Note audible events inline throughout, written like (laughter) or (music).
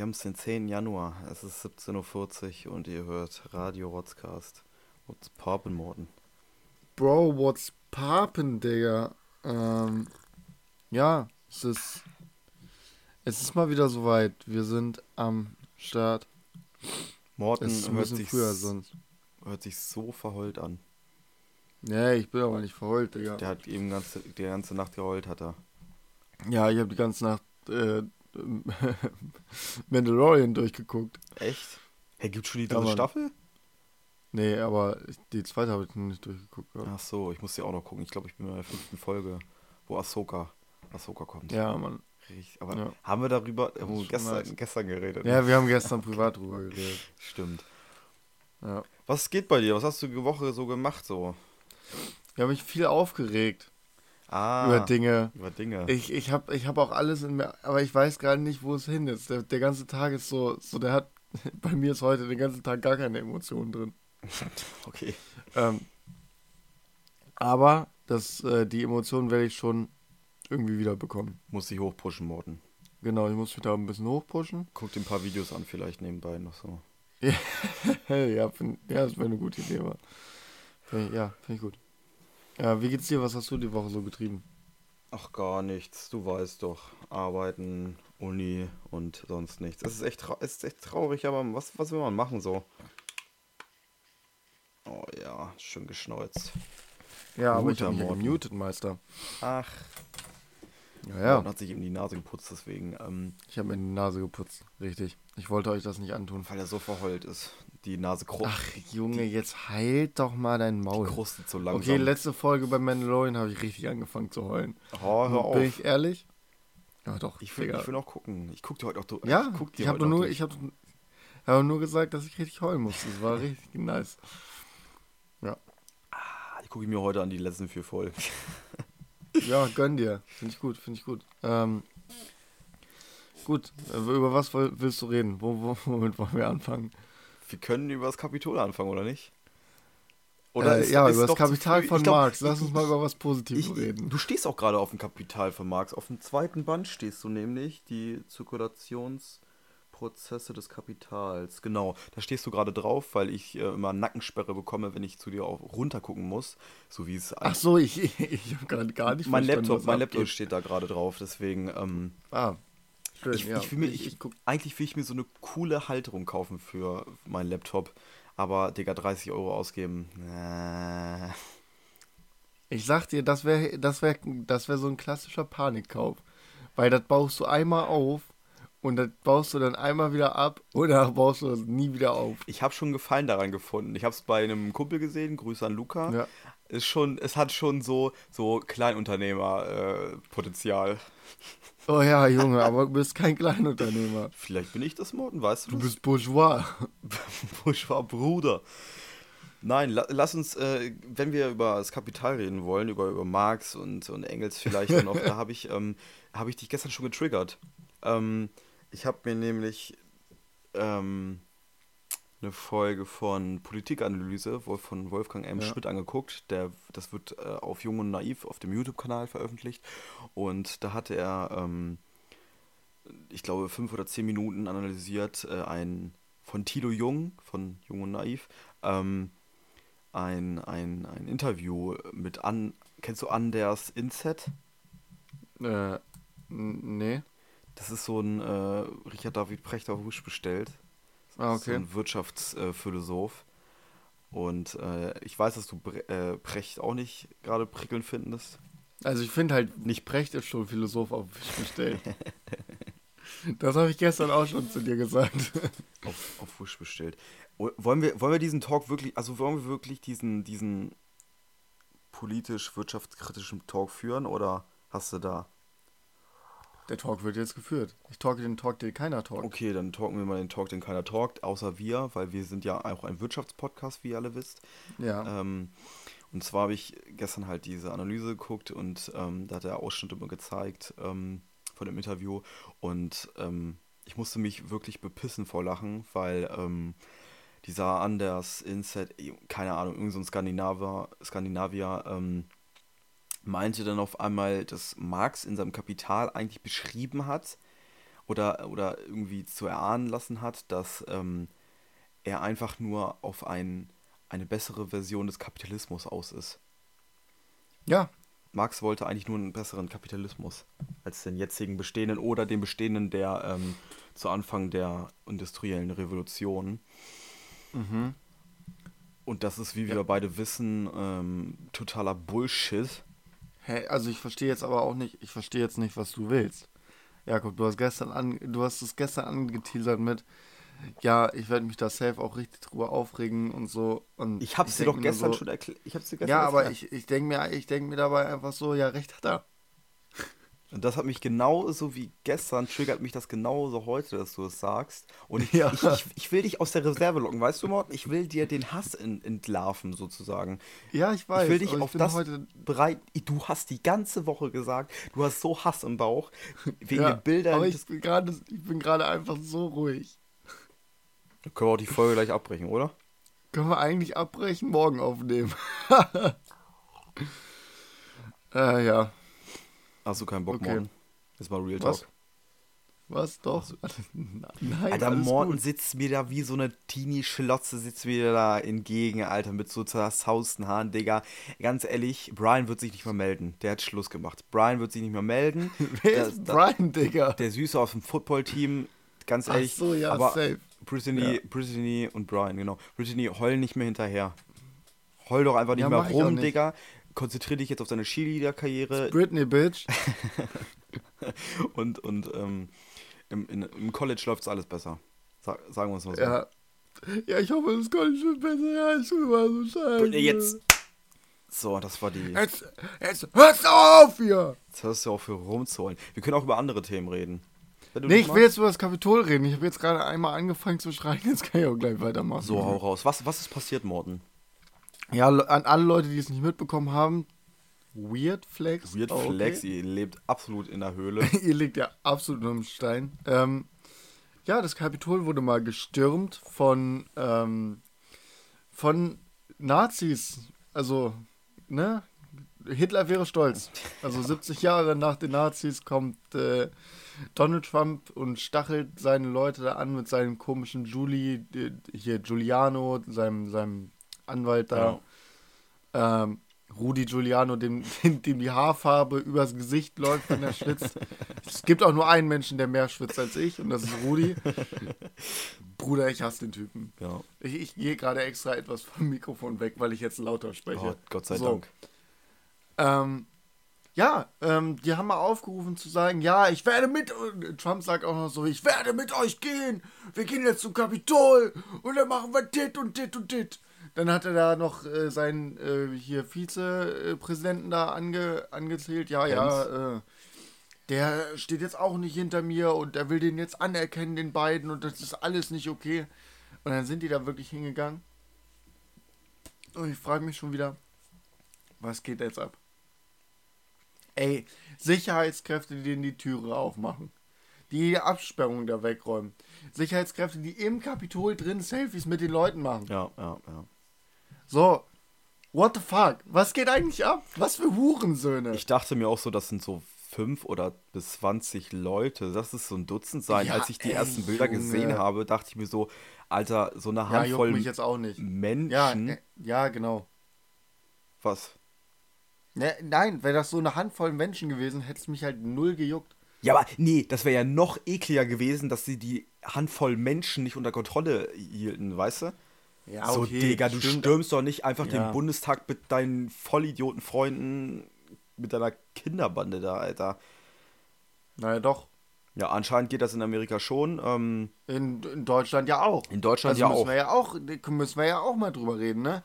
wir haben es den 10. Januar. Es ist 17.40 Uhr und ihr hört Radio Rotzcast. What's poppin', Morten? Bro, what's poppin', Digga? Ähm, ja, es ist. Es ist mal wieder soweit. Wir sind am Start. Morten Es ist ein hört bisschen sich, früher sonst. hört sich so verheult an. Nee, ich bin aber nicht verheult, Digga. Der hat eben ganze, die ganze Nacht geheult, hat er. Ja, ich habe die ganze Nacht äh, (laughs) Mandalorian durchgeguckt. Echt? Hey, gibt's schon die Ja, dritte Mann. Staffel? Nee, aber die zweite habe ich noch nicht durchgeguckt. gehabt. Ach so, ich muss die auch noch gucken. Ich glaube, ich bin bei der fünften Folge, wo Ahsoka, Ahsoka kommt. Ja, Mann. Richtig. Aber Ja. haben wir darüber schon gestern, nice. gestern geredet? Ja, wir haben gestern privat drüber geredet. Stimmt. Ja. Was geht bei dir? Was hast du die Woche so gemacht so? Ich habe mich viel aufgeregt Ah, über Dinge. über Dinge. Ich, ich habe ich hab auch alles in mir, aber ich weiß gerade nicht, wo es hin ist. Der, der ganze Tag ist so, so, der hat, (laughs) bei mir ist heute den ganzen Tag gar keine Emotionen drin. (laughs) okay. Ähm, aber das, äh, die Emotionen werde ich schon irgendwie wieder bekommen. Muss dich hochpushen, Morten. Genau, ich muss mich da ein bisschen hochpushen. Guck dir ein paar Videos an, vielleicht nebenbei noch so. (laughs) Hey, ja, find, ja, das wäre eine gute Idee. Aber. Ich- Ja, finde ich gut. Ja, wie geht's dir? Was hast du die Woche so getrieben? Ach, gar nichts. Du weißt doch. Arbeiten, Uni und sonst nichts. Es ist echt, es ist echt traurig, aber was, was will man machen so? Oh ja, schön geschneuzt. Ja, aber ich Guter habe mich gemutet, Meister. Ach, Ja, ja. Und hat sich eben die Nase geputzt, deswegen, ähm, Ich habe mir die Nase geputzt. Richtig. Ich wollte euch das nicht antun. weil er so verheult ist. Die Nase kru Ach, Junge, jetzt halt doch mal dein Maul. krustet so langsam. Okay, letzte Folge bei Mandalorian habe ich richtig angefangen zu heulen. oh, hör auf. Bin ich ehrlich? Ja, doch. Ich will, ich will noch gucken. Ich guck dir heute auch durch. ja, guck dir ich habe nur, ich habe hab nur gesagt, dass ich richtig heulen musste. Das war (laughs) richtig nice. Ah, Die gucke ich mir heute an die letzten vier Folgen. (laughs) Ja, gönn dir. Finde ich gut, finde ich gut. Ähm, gut, äh, über was willst du reden? Wo, wo, womit wollen wir anfangen? Wir können über das Kapitol anfangen, oder nicht? äh, ja, über das Kapital von glaub, Marx. Lass uns mal über was Positives Ich, reden. du stehst auch gerade auf dem Kapital von Marx. Auf dem zweiten Band stehst du nämlich die Zirkulationsprozesse des Kapitals. Genau, da stehst du gerade drauf, weil ich äh, immer Nackensperre bekomme, wenn ich zu dir auch runter gucken muss. So wie es Ach so, ich, (laughs) ich, habe gar nicht mein verstanden, Laptop, mein Laptop abgeht. steht da gerade drauf. Deswegen, ähm, Ah, schön, ich, ja. ich mir, ich, ich, eigentlich will ich mir so eine coole Halterung kaufen für meinen Laptop. Aber, Digga, 30 Euro ausgeben. Äh, ich sag dir, das wäre das wär, das wär so ein klassischer Panikkauf. Weil das baust du einmal auf und das baust du dann einmal wieder ab oder (laughs) baust du das nie wieder auf. Ich habe schon Gefallen daran gefunden. Ich habe es bei einem Kumpel gesehen, Grüße an Luca. Ja. Ist schon, es hat schon so, so Kleinunternehmer-Potenzial. Oh ja, Junge, aber du bist kein Kleinunternehmer. Vielleicht bin ich das Morten, weißt du Du das? bist Bourgeois. (laughs) Bourgeois Bruder. Nein, la lass uns, äh, wenn wir über das Kapital reden wollen, über, über Marx und, und Engels vielleicht noch, da habe ich, ähm, hab ich dich gestern schon getriggert. Ähm, ich habe mir nämlich ähm, eine Folge von Politikanalyse von Wolfgang M. Ja. Schmidt angeguckt. Der, das wird äh, auf Jung und Naiv auf dem YouTube-Kanal veröffentlicht. Und da hatte er, ähm, ich glaube, fünf oder zehn Minuten analysiert, äh, ein von Tilo Jung, von Jung und Naiv, ähm, ein, ein, ein Interview mit An, kennst du Anders Inset? Äh, nee. Das ist so ein äh, Richard David Prechter Husch bestellt. Ah, So okay. ein Wirtschaftsphilosoph. Und äh, ich weiß, dass du Bre äh, Precht auch nicht gerade prickelnd findest. Also ich finde halt, nicht Brecht ist schon Philosoph auf Fisch gestellt. das habe ich gestern auch schon zu dir gesagt. Auf, auf Wish bestellt. Wollen wir, wollen wir diesen Talk wirklich, also wollen wir wirklich diesen, diesen politisch-wirtschaftskritischen Talk führen oder hast du da? Der Talk wird jetzt geführt. Ich talke den Talk, den keiner talkt. Okay, dann talken wir mal den Talk, den keiner talkt, außer wir, weil wir sind ja auch ein Wirtschaftspodcast, wie ihr alle wisst. Ja. Ähm, und zwar habe ich gestern halt diese Analyse geguckt und ähm, da hat er Ausschnitte immer gezeigt ähm, von dem Interview und ähm, ich musste mich wirklich bepissen vor Lachen, weil ähm, dieser Anders Inset, keine Ahnung, irgend so ein Skandinavier, Skandinavier ähm, meinte dann auf einmal, dass Marx in seinem Kapital eigentlich beschrieben hat, oder, oder irgendwie zu erahnen lassen hat, dass ähm, er einfach nur auf ein, eine bessere Version des Kapitalismus aus ist. Ja. Marx wollte eigentlich nur einen besseren Kapitalismus als den jetzigen bestehenden oder den bestehenden, der ähm, zu Anfang der industriellen Revolution. Mhm. Und das ist, wie wir Ja. beide wissen, ähm, totaler Bullshit. Hä, also ich verstehe jetzt aber auch nicht, ich verstehe jetzt nicht, was du willst. Jakob, du hast gestern an, du hast es gestern angeteasert mit, ja, ich werde mich da safe auch richtig drüber aufregen und so. Und Ich hab's dir denk doch gestern so, schon erklärt. Ich hab's dir gestern Ja, aber erklärt. ich, ich denke mir, ich denk mir dabei einfach so, ja, recht hat er. Und das hat mich genauso wie gestern, triggert mich das genauso heute, dass du es sagst. Und ich, Ja. ich, ich, ich will dich aus der Reserve locken, weißt du, Morten? Ich will dir den Hass in, entlarven, sozusagen. Ja, ich weiß. ich will dich auf das heute, bereit. Du hast die ganze Woche gesagt, du hast so Hass im Bauch, wegen ja, den Bildern. aber ich bin gerade, einfach so ruhig. Können wir auch die Folge gleich abbrechen, oder? Können wir eigentlich abbrechen, morgen aufnehmen? (laughs) äh, ja. Hast du keinen Bock, Okay. Morten? Jetzt mal Real Was? Talk. Was? Doch? (laughs) Nein, Alter, Morten gut. sitzt mir da wie so eine Teenie-Schlotze, sitzt mir da entgegen, Alter, mit so zerzausten Haaren, Digga. Ganz ehrlich, Brian wird sich nicht mehr melden. Der hat Schluss gemacht. Brian wird sich nicht mehr melden. (laughs) Wer ist Brian, Digga? Der Süße aus dem Football-Team, ganz Ach ehrlich. so, ja, aber safe. Brittany, Ja. Brittany und Brian, genau. Brittany, heul nicht mehr hinterher. Heul doch einfach nicht Ja, mehr rum. Digga. Konzentrier dich jetzt auf deine Cheerleader-Karriere Britney, Bitch. (laughs) und, und ähm, im, in, im College läuft's alles besser. Sa sagen wir es mal so. Ja. Ja, ich hoffe, das College wird besser. Ja, ich mal so scheiße. Britney, jetzt. So, das war die. Jetzt, jetzt, hörst du auf hier! Jetzt hörst du auf für rumzuholen. Wir können auch über andere Themen reden. Nee, ich will jetzt über das Kapitol reden. Ich habe jetzt gerade einmal angefangen zu schreien, jetzt kann ich auch gleich weitermachen. So, hau raus. Was, was ist passiert, Morten? Ja, an alle Leute, die es nicht mitbekommen haben, Weird Flex. Weird oh, okay. Flex, ihr lebt absolut in der Höhle. (laughs) Ihr liegt ja absolut nur im Stein. Ähm, ja, das Kapitol wurde mal gestürmt von, ähm, von Nazis. Also, ne? Hitler wäre stolz. Also 70 Jahre nach den Nazis kommt äh, Donald Trump und stachelt seine Leute da an mit seinem komischen Julie, äh, hier Giuliano, seinem, seinem Anwalt da. Ähm, Rudi Giuliano, dem, (laughs) dem, dem die Haarfarbe übers Gesicht läuft, wenn er schwitzt. (laughs) es gibt auch nur einen Menschen, der mehr schwitzt als ich, und das ist Rudi. Bruder, ich hasse den Typen. Ja. Ich, ich gehe gerade extra etwas vom Mikrofon weg, weil ich jetzt lauter spreche. Oh, Gott sei So. Dank. Ähm, ja, ähm, die haben mal aufgerufen zu sagen, ja, ich werde mit, Trump sagt auch noch so, ich werde mit euch gehen, wir gehen jetzt zum Kapitol und dann machen wir dit und dit und dit. Dann hat er da noch äh, seinen äh, hier Vizepräsidenten da ange, angezählt, ja, ja, äh, der steht jetzt auch nicht hinter mir und der will den jetzt anerkennen, den beiden und das ist alles nicht okay. Und dann sind die da wirklich hingegangen. Und ich frage mich schon wieder, was geht jetzt ab? Ey, Sicherheitskräfte, die denen die Türe aufmachen. Die Absperrung da wegräumen. Sicherheitskräfte, die im Kapitol drin Selfies mit den Leuten machen. Ja, ja, ja. So, what the fuck? Was geht eigentlich ab? Was für Hurensöhne? Ich dachte mir auch so, das sind so fünf oder bis 20 Leute. Das ist so ein Dutzend sein. Ja, Als ich die ey, ersten Bilder Junge. gesehen habe, dachte ich mir so, Alter, so eine ja, Handvoll mich jetzt auch nicht. Menschen. Ja, äh, ja, genau. Was? Ne, nein, wäre das so eine Handvoll Menschen gewesen, hätte es mich halt null gejuckt. Ja, aber nee, das wäre ja noch ekliger gewesen, dass sie die Handvoll Menschen nicht unter Kontrolle hielten, weißt du? Ja, so, Digga, du stimmt. stürmst doch nicht einfach Ja. den Bundestag mit deinen Vollidioten-Freunden, mit deiner Kinderbande da, Alter. Naja, doch. Ja, anscheinend geht das in Amerika schon. Ähm, In, in Deutschland ja auch. in Deutschland also ja müssen auch. Wir ja auch. Müssen wir ja auch mal drüber reden, ne?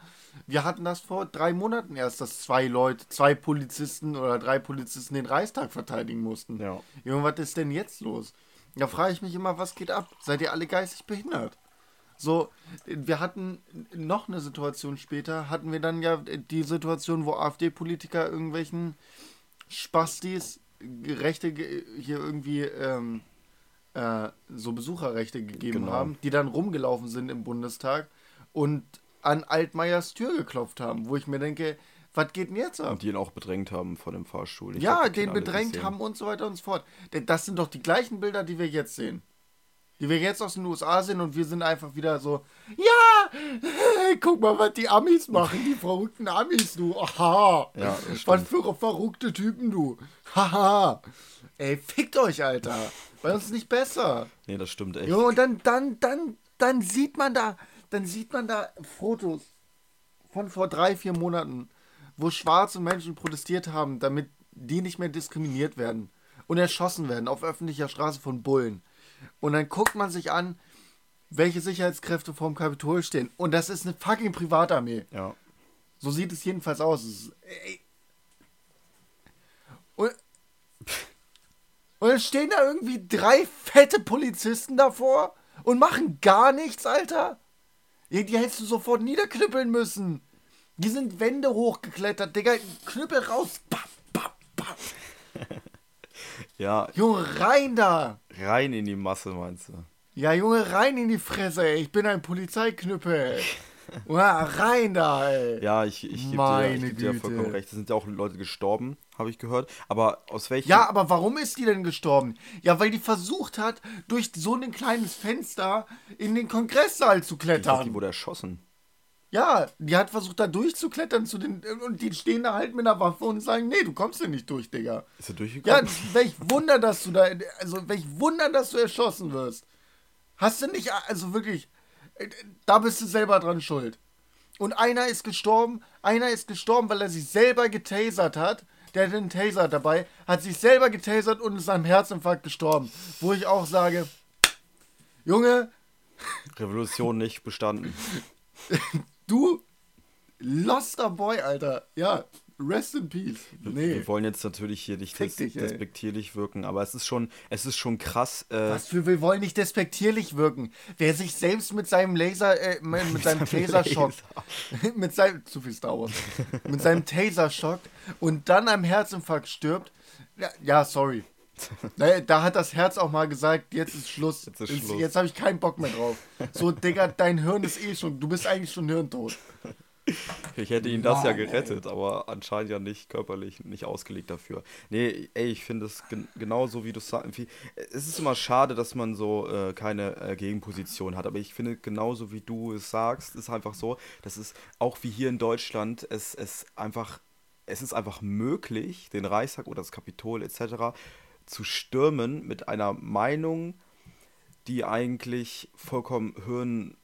Wir hatten das vor drei Monaten erst, dass zwei Leute, zwei Polizisten oder drei Polizisten den Reichstag verteidigen mussten. Ja. Junge, was ist denn jetzt los? Da frage ich mich immer, was geht ab? Seid ihr alle geistig behindert? So, wir hatten noch eine Situation später, hatten wir dann ja die Situation, wo AfD-Politiker irgendwelchen Spastis Rechte hier irgendwie ähm, äh, so Besucherrechte gegeben Genau. haben, die dann rumgelaufen sind im Bundestag und an Altmaiers Tür geklopft haben, wo ich mir denke, Was geht denn jetzt ab? Und die ihn auch bedrängt haben vor dem Fahrstuhl. Ich ja, die den bedrängt haben und so weiter und so fort. Denn das sind doch die gleichen Bilder, die wir jetzt sehen. Die wir jetzt aus den USA sehen und wir sind einfach wieder so, ja, hey, guck mal, was die Amis machen, die verrückten Amis, du. Aha. Ja, was für verrückte Typen, du. Haha. Ey, fickt euch, Alter. Bei uns ist nicht besser. Nee, das stimmt echt. Jo, und dann, dann, dann, dann sieht man da, dann sieht man da Fotos von vor drei, vier Monaten, wo schwarze Menschen protestiert haben, damit die nicht mehr diskriminiert werden und erschossen werden auf öffentlicher Straße von Bullen. Und dann guckt man sich an, welche Sicherheitskräfte vorm Kapitol stehen. Und das ist eine fucking Privatarmee. Ja. So sieht es jedenfalls aus. Ist. Und, und dann stehen da irgendwie drei fette Polizisten davor und machen gar nichts, Alter. Ja, Die hättest du sofort niederknüppeln müssen. Die sind Wände hochgeklettert, Digga. Knüppel raus. Bap, bap, bap. Ja, Junge, rein da. rein in die Masse, meinst du? Ja, Junge, rein in die Fresse, ey. Ich bin ein Polizeiknüppel. (laughs) Ja, rein da, ey. Ja, ich, ich gebe dir, ich geb dir vollkommen recht. Es sind ja auch Leute gestorben, habe ich gehört. Aber aus welchem. Ja, aber warum ist die denn gestorben? Ja, weil die versucht hat, durch so ein kleines Fenster in den Kongresssaal zu ich dachte, klettern. die wurde erschossen. Ja, die hat versucht, da durchzuklettern zu den. Und die stehen da halt mit einer Waffe und sagen, nee, du kommst hier nicht durch, Digga. Ist er Ja, durchgekommen? welch Wunder, dass du da. Also, welch Wunder, dass du erschossen wirst. Hast du nicht. Also wirklich. Da bist du selber dran schuld. Und einer ist gestorben. Einer ist gestorben, weil er sich selber getasert hat. Der hatte einen Taser dabei, hat sich selber getasert und ist am Herzinfarkt gestorben. Wo ich auch sage, Junge, Revolution nicht bestanden. (laughs) du loster Boy, Alter. Ja, rest in peace. Nee. Wir wollen jetzt natürlich hier nicht des, dich, despektierlich wirken, aber es ist schon, es ist schon krass. Äh, Was für, wir wollen nicht despektierlich wirken. Wer sich selbst mit seinem Laser, äh, (laughs) mit, mit seinem Taser-Schock, (laughs) mit seinem, zu viel Star Wars, (laughs) mit seinem Taser schockt und dann am Herzinfarkt stirbt, ja, ja sorry. (laughs) Da, da hat das Herz auch mal gesagt, jetzt ist Schluss. Jetzt ist Schluss. jetzt habe ich keinen Bock mehr drauf. So, Digga, dein Hirn ist eh schon, du bist eigentlich schon hirntot. (laughs) Ich hätte ihn das ja Mann, ey. gerettet, aber anscheinend ja nicht körperlich, nicht ausgelegt dafür. Nee, ey, ich finde es gen genauso, wie du sagst. Es ist immer schade, dass man so äh, keine äh, Gegenposition hat, aber ich finde genauso, wie du es sagst, ist einfach so, dass es auch wie hier in Deutschland, es, es einfach, es ist einfach möglich, den Reichstag oder das Kapitol etc. zu stürmen mit einer Meinung, die eigentlich vollkommen Hirn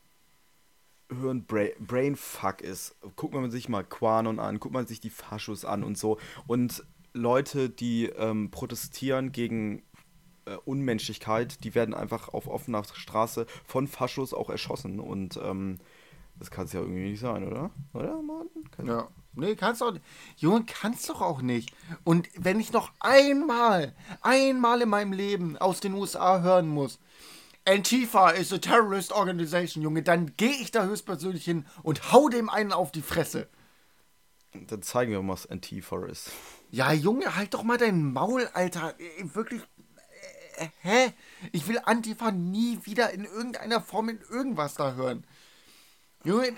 Hirn Bra Brainfuck ist. Guckt man sich mal Quanon an, guckt man sich die Faschos an und so. Und Leute, die ähm, protestieren gegen äh, Unmenschlichkeit, die werden einfach auf offener Straße von Faschos auch erschossen. Und ähm, das kann es ja irgendwie nicht sein, oder? Oder, Martin? Kann Ja. Nee, kannst auch nicht. Junge, kannst doch auch nicht. Und wenn ich noch einmal, einmal in meinem Leben aus den USA hören muss, Antifa is a terrorist organization, Junge, dann gehe ich da höchstpersönlich hin und hau dem einen auf die Fresse. Dann zeigen wir mal, was Antifa ist. Ja, Junge, halt doch mal dein Maul, Alter. Äh, Wirklich. Äh, hä? Ich will Antifa nie wieder in irgendeiner Form in irgendwas da hören. Junge.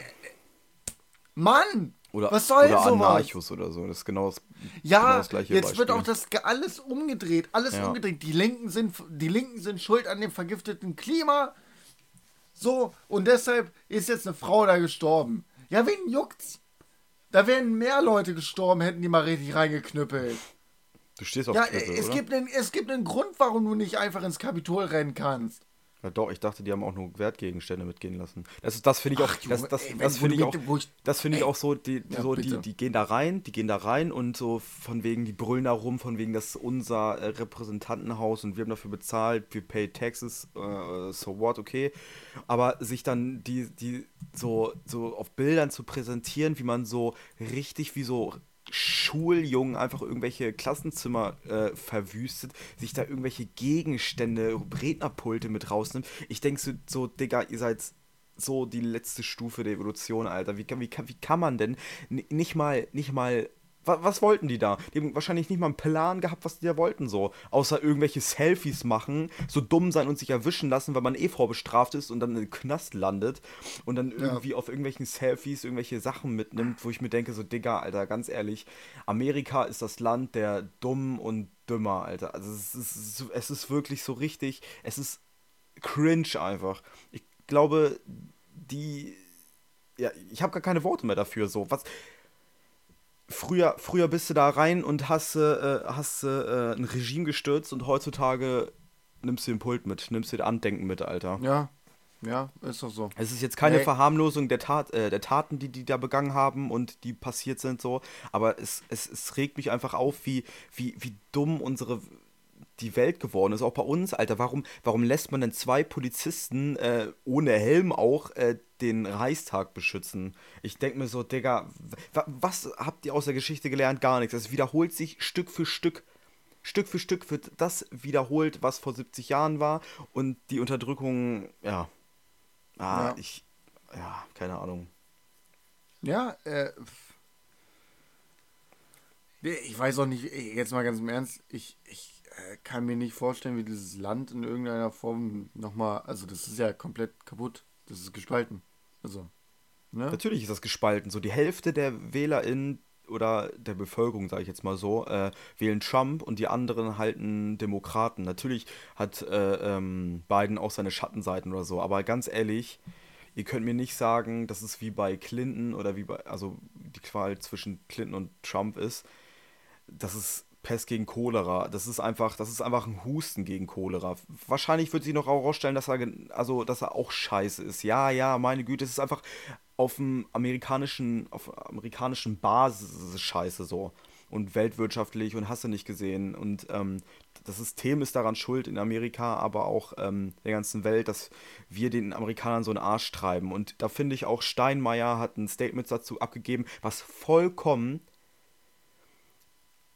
Mann! Oder, was soll oder sowas? Anarchos oder so. Das ist genau das, Ja, genau das gleiche jetzt wird Beispiel. auch das alles umgedreht, alles Ja. umgedreht. Die Linken sind die Linken sind schuld an dem vergifteten Klima. So und deshalb ist jetzt eine Frau da gestorben. Ja, wen juckt's? Da wären mehr Leute gestorben, hätten die mal richtig reingeknüppelt. Du stehst auf Ja, Knüppel, es oder? gibt einen es gibt einen Grund, warum du nicht einfach ins Kapitol rennen kannst. Ja, doch, ich dachte, die haben auch nur Wertgegenstände mitgehen lassen. Das, das finde ich auch, Ach, Junge, das, das, ey, das finde ich auch, ich- das finde ich auch so, die, Ja, so die, die gehen da rein, die gehen da rein und so von wegen, die brüllen da rum, von wegen, das ist unser äh, Repräsentantenhaus und wir haben dafür bezahlt, wir pay taxes, äh, so what, okay. Aber sich dann die, die so, so auf Bildern zu präsentieren, wie man so richtig wie so Schuljungen einfach irgendwelche Klassenzimmer äh, verwüstet, sich da irgendwelche Gegenstände, Rednerpulte mit rausnimmt. Ich denke so, so, Digga, ihr seid so die letzte Stufe der Evolution, Alter. Wie, kann- wie, kann- wie kann man denn nicht mal, nicht mal Was, was, wollten die da? Die haben wahrscheinlich nicht mal einen Plan gehabt, was die da wollten, so. Außer irgendwelche Selfies machen, so dumm sein und sich erwischen lassen, weil man eh vorbestraft ist und dann in den Knast landet und dann irgendwie ja. auf irgendwelchen Selfies irgendwelche Sachen mitnimmt, wo ich mir denke, so, Digga, Alter, ganz ehrlich, Amerika ist das Land der Dummen und Dümmer, Alter. Also es ist, es ist wirklich so richtig, es ist cringe einfach. Ich glaube, die. Ja, ich habe gar keine Worte mehr dafür, so. Was früher, früher bist du da rein und hast, äh, hast äh, ein Regime gestürzt und heutzutage nimmst du den Pult mit, nimmst du den Andenken mit, Alter. Ja, ja, ist doch so. Es ist jetzt keine nee. Verharmlosung der, Tat, äh, der Taten, die die da begangen haben und die passiert sind, so, aber es, es, es regt mich einfach auf, wie, wie, wie dumm unsere die Welt geworden ist, auch bei uns, Alter. Warum, warum lässt man denn zwei Polizisten äh, ohne Helm auch äh, den Reichstag beschützen? Ich denke mir so, Digga, was habt ihr aus der Geschichte gelernt? Gar nichts. Es wiederholt sich Stück für Stück. Stück für Stück wird das wiederholt, was vor 70 Jahren war. Und die Unterdrückung, ja. Ah, ja. ich. Ja, keine Ahnung. Ja, äh. Ich weiß auch nicht, jetzt mal ganz im Ernst, ich, ich kann mir nicht vorstellen, wie dieses Land in irgendeiner Form nochmal, also das ist ja komplett kaputt. Das ist gespalten. Also, ne? Natürlich ist das gespalten. So die Hälfte der WählerInnen oder der Bevölkerung, sage ich jetzt mal so, äh, wählen Trump und die anderen halten Demokraten. Natürlich hat äh, ähm, Biden auch seine Schattenseiten oder so, aber ganz ehrlich, ihr könnt mir nicht sagen, dass es wie bei Clinton oder wie bei, also die Qual zwischen Clinton und Trump ist, dass es Pest gegen Cholera. Das ist einfach, das ist einfach ein Husten gegen Cholera. Wahrscheinlich wird sich noch herausstellen, dass er, also, dass er auch scheiße ist. Ja, ja, meine Güte, es ist einfach auf dem amerikanischen, auf amerikanischen Basis scheiße so. Und weltwirtschaftlich und hast du nicht gesehen. Und ähm, das System ist daran schuld in Amerika, aber auch ähm, der ganzen Welt, dass wir den Amerikanern so einen Arsch treiben. Und da finde ich auch, Steinmeier hat ein Statement dazu abgegeben, was vollkommen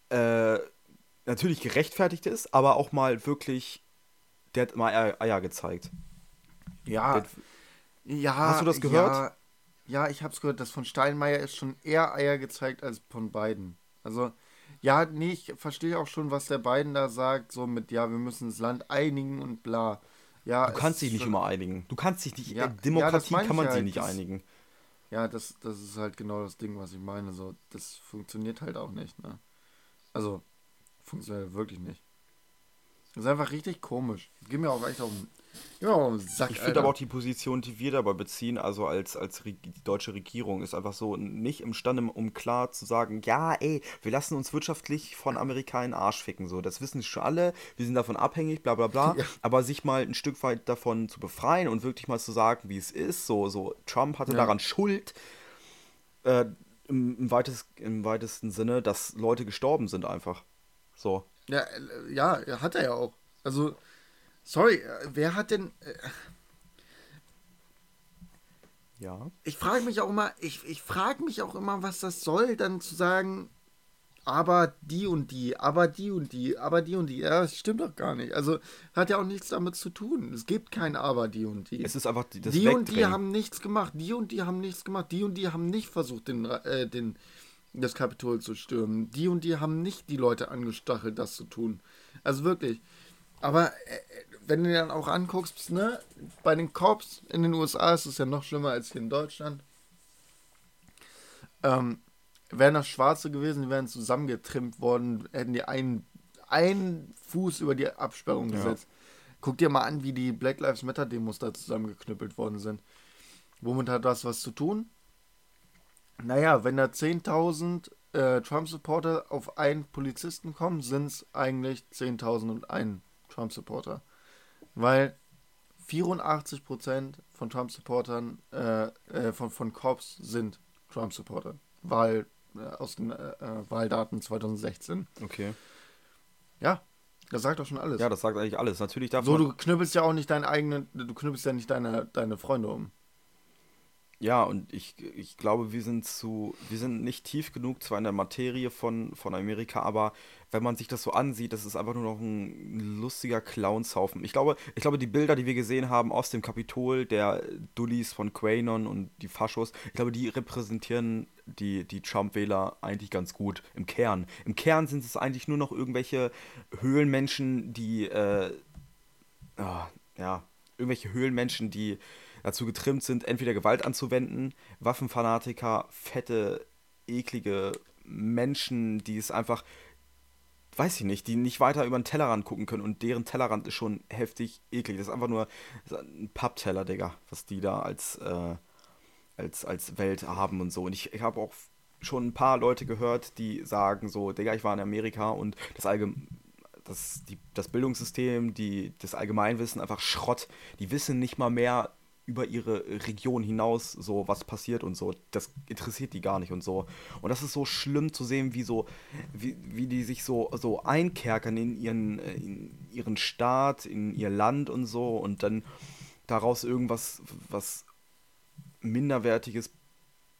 äh, natürlich gerechtfertigt ist, aber auch mal wirklich, der hat mal Eier, gezeigt. Ja. Der, ja. Hast du das gehört? Ja, ja ich hab's gehört. Das von Steinmeier ist schon eher Eier gezeigt als von beiden. Also, ja, nee, ich verstehe auch schon, was der beiden da sagt, so mit, ja, wir müssen das Land einigen und bla. Ja, du kannst dich nicht immer einigen. Du kannst dich nicht. Ja, Demokratie ja, kann man halt. sich nicht das, einigen. Ja, das, das ist halt genau das Ding, was ich meine. So, das funktioniert halt auch nicht, ne? Also, funktioniert wirklich nicht. Das ist einfach richtig komisch. Geht mir auch echt auf den, auf den Sack. Ich finde aber auch die Position, die wir dabei beziehen, also als, als die deutsche Regierung, ist einfach so nicht imstande, um klar zu sagen, ja, ey, wir lassen uns wirtschaftlich von Amerika in den Arsch ficken. So, das wissen schon alle, wir sind davon abhängig, bla bla bla. (laughs) Ja. Aber sich mal ein Stück weit davon zu befreien und wirklich mal zu sagen, wie es ist, so, so, Trump hatte ja. daran Schuld. Äh, im, im, weitest, im weitesten Sinne, dass Leute gestorben sind einfach. So. Ja, ja, hat er ja auch. Also, sorry, äh, wer hat denn. Äh, ja. Ich frage mich auch immer, ich, ich frage mich auch immer, was das soll, dann zu sagen, aber die und die, aber die und die, aber die und die. Ja, das stimmt doch gar nicht. Also hat ja auch nichts damit zu tun. Es gibt kein aber die und die. Es ist einfach das Die und die haben nichts gemacht. Die und die haben nichts gemacht. Die und die haben nicht versucht, den, äh, den, das Kapitol zu stürmen. Die und die haben nicht die Leute angestachelt, das zu tun. Also wirklich. Aber äh, wenn du dir dann auch anguckst, ne, bei den Cops in den USA ist es ja noch schlimmer als hier in Deutschland. Ähm, wären das Schwarze gewesen, die wären zusammengetrimmt worden, hätten die einen, einen Fuß über die Absperrung gesetzt. Ja. Guck dir mal an, wie die Black Lives Matter Demos da zusammengeknüppelt worden sind. Womit hat das was zu tun? Naja, wenn da 10.000 äh, Trump-Supporter auf einen Polizisten kommen, sind es eigentlich 10.001 Trump-Supporter. Weil 84% von Trump-Supportern, äh, äh, von, von Cops sind Trump-Supporter. Äh, aus den äh, äh Wahldaten 2016. Okay. Ja, das sagt doch schon alles. Ja, das sagt eigentlich alles. Natürlich davon. So, du knüppelst ja auch nicht deinen eigenen, du knüppelst ja nicht deine, deine Freunde um. Ja, und ich, ich glaube, wir sind zu, wir sind nicht tief genug zwar in der Materie von, von Amerika, aber wenn man sich das so ansieht, das ist einfach nur noch ein lustiger Clownshaufen. Ich glaube, ich glaube, die Bilder, die wir gesehen haben aus dem Kapitol, der Dullis von Quanon und die Faschos, ich glaube, die repräsentieren die, die Trump-Wähler eigentlich ganz gut im Kern. Im Kern sind es eigentlich nur noch irgendwelche Höhlenmenschen, die, äh, ah, ja, irgendwelche Höhlenmenschen, die dazu getrimmt sind, entweder Gewalt anzuwenden, Waffenfanatiker, fette, eklige Menschen, die es einfach, weiß ich nicht, die nicht weiter über den Tellerrand gucken können und deren Tellerrand ist schon heftig eklig. Das ist einfach nur ein Pappteller, Digga, was die da als, äh, als, als Welt haben und so. Und ich, ich habe auch schon ein paar Leute gehört, die sagen so, Digga, ich war in Amerika und das allgemeine das, die, das Bildungssystem, die, das Allgemeinwissen einfach Schrott. Die wissen nicht mal mehr, über ihre Region hinaus so was passiert und so. Das interessiert die gar nicht und so. Und das ist so schlimm zu sehen, wie so, wie, wie die sich so, so einkerkern in ihren, in ihren Staat, in ihr Land und so und dann daraus irgendwas, was Minderwertiges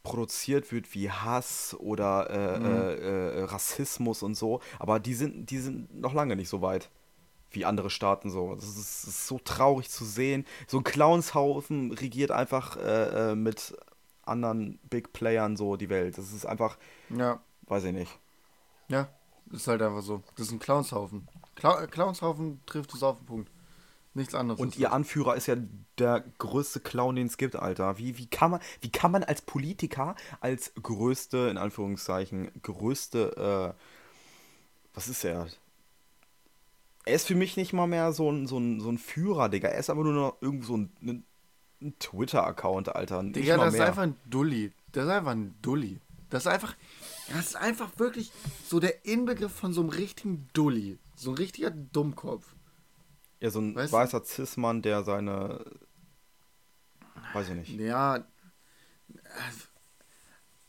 produziert wird wie Hass oder äh, mhm. äh, äh, Rassismus und so. Aber die sind, die sind noch lange nicht so weit wie andere Staaten so. Das ist, das ist, so traurig zu sehen. So ein Clownshaufen regiert einfach äh, äh, mit anderen Big Playern so die Welt. Das ist einfach, ja. weiß ich nicht. Ja, ist halt einfach so. Das ist ein Clownshaufen. Cla Clownshaufen trifft es auf den Punkt. Nichts anderes. Und ihr Anführer ist ja der größte Clown, den es gibt, Alter. Wie, wie, kann man, wie kann man als Politiker, als größte, in Anführungszeichen, größte, äh, was ist er? Er ist für mich nicht mal mehr so ein, so ein, so ein Führer, Digga. Er ist aber nur noch irgendwo so ein, ein, ein Twitter-Account, Alter. Nicht Digga, das mehr. ist einfach ein Dulli. Das ist einfach ein Dulli. Das ist einfach, das ist einfach wirklich so der Inbegriff von so einem richtigen Dulli. So ein richtiger Dummkopf. Ja, so ein weißt weißer Cis-Mann, der seine. Weiß ich nicht. Ja.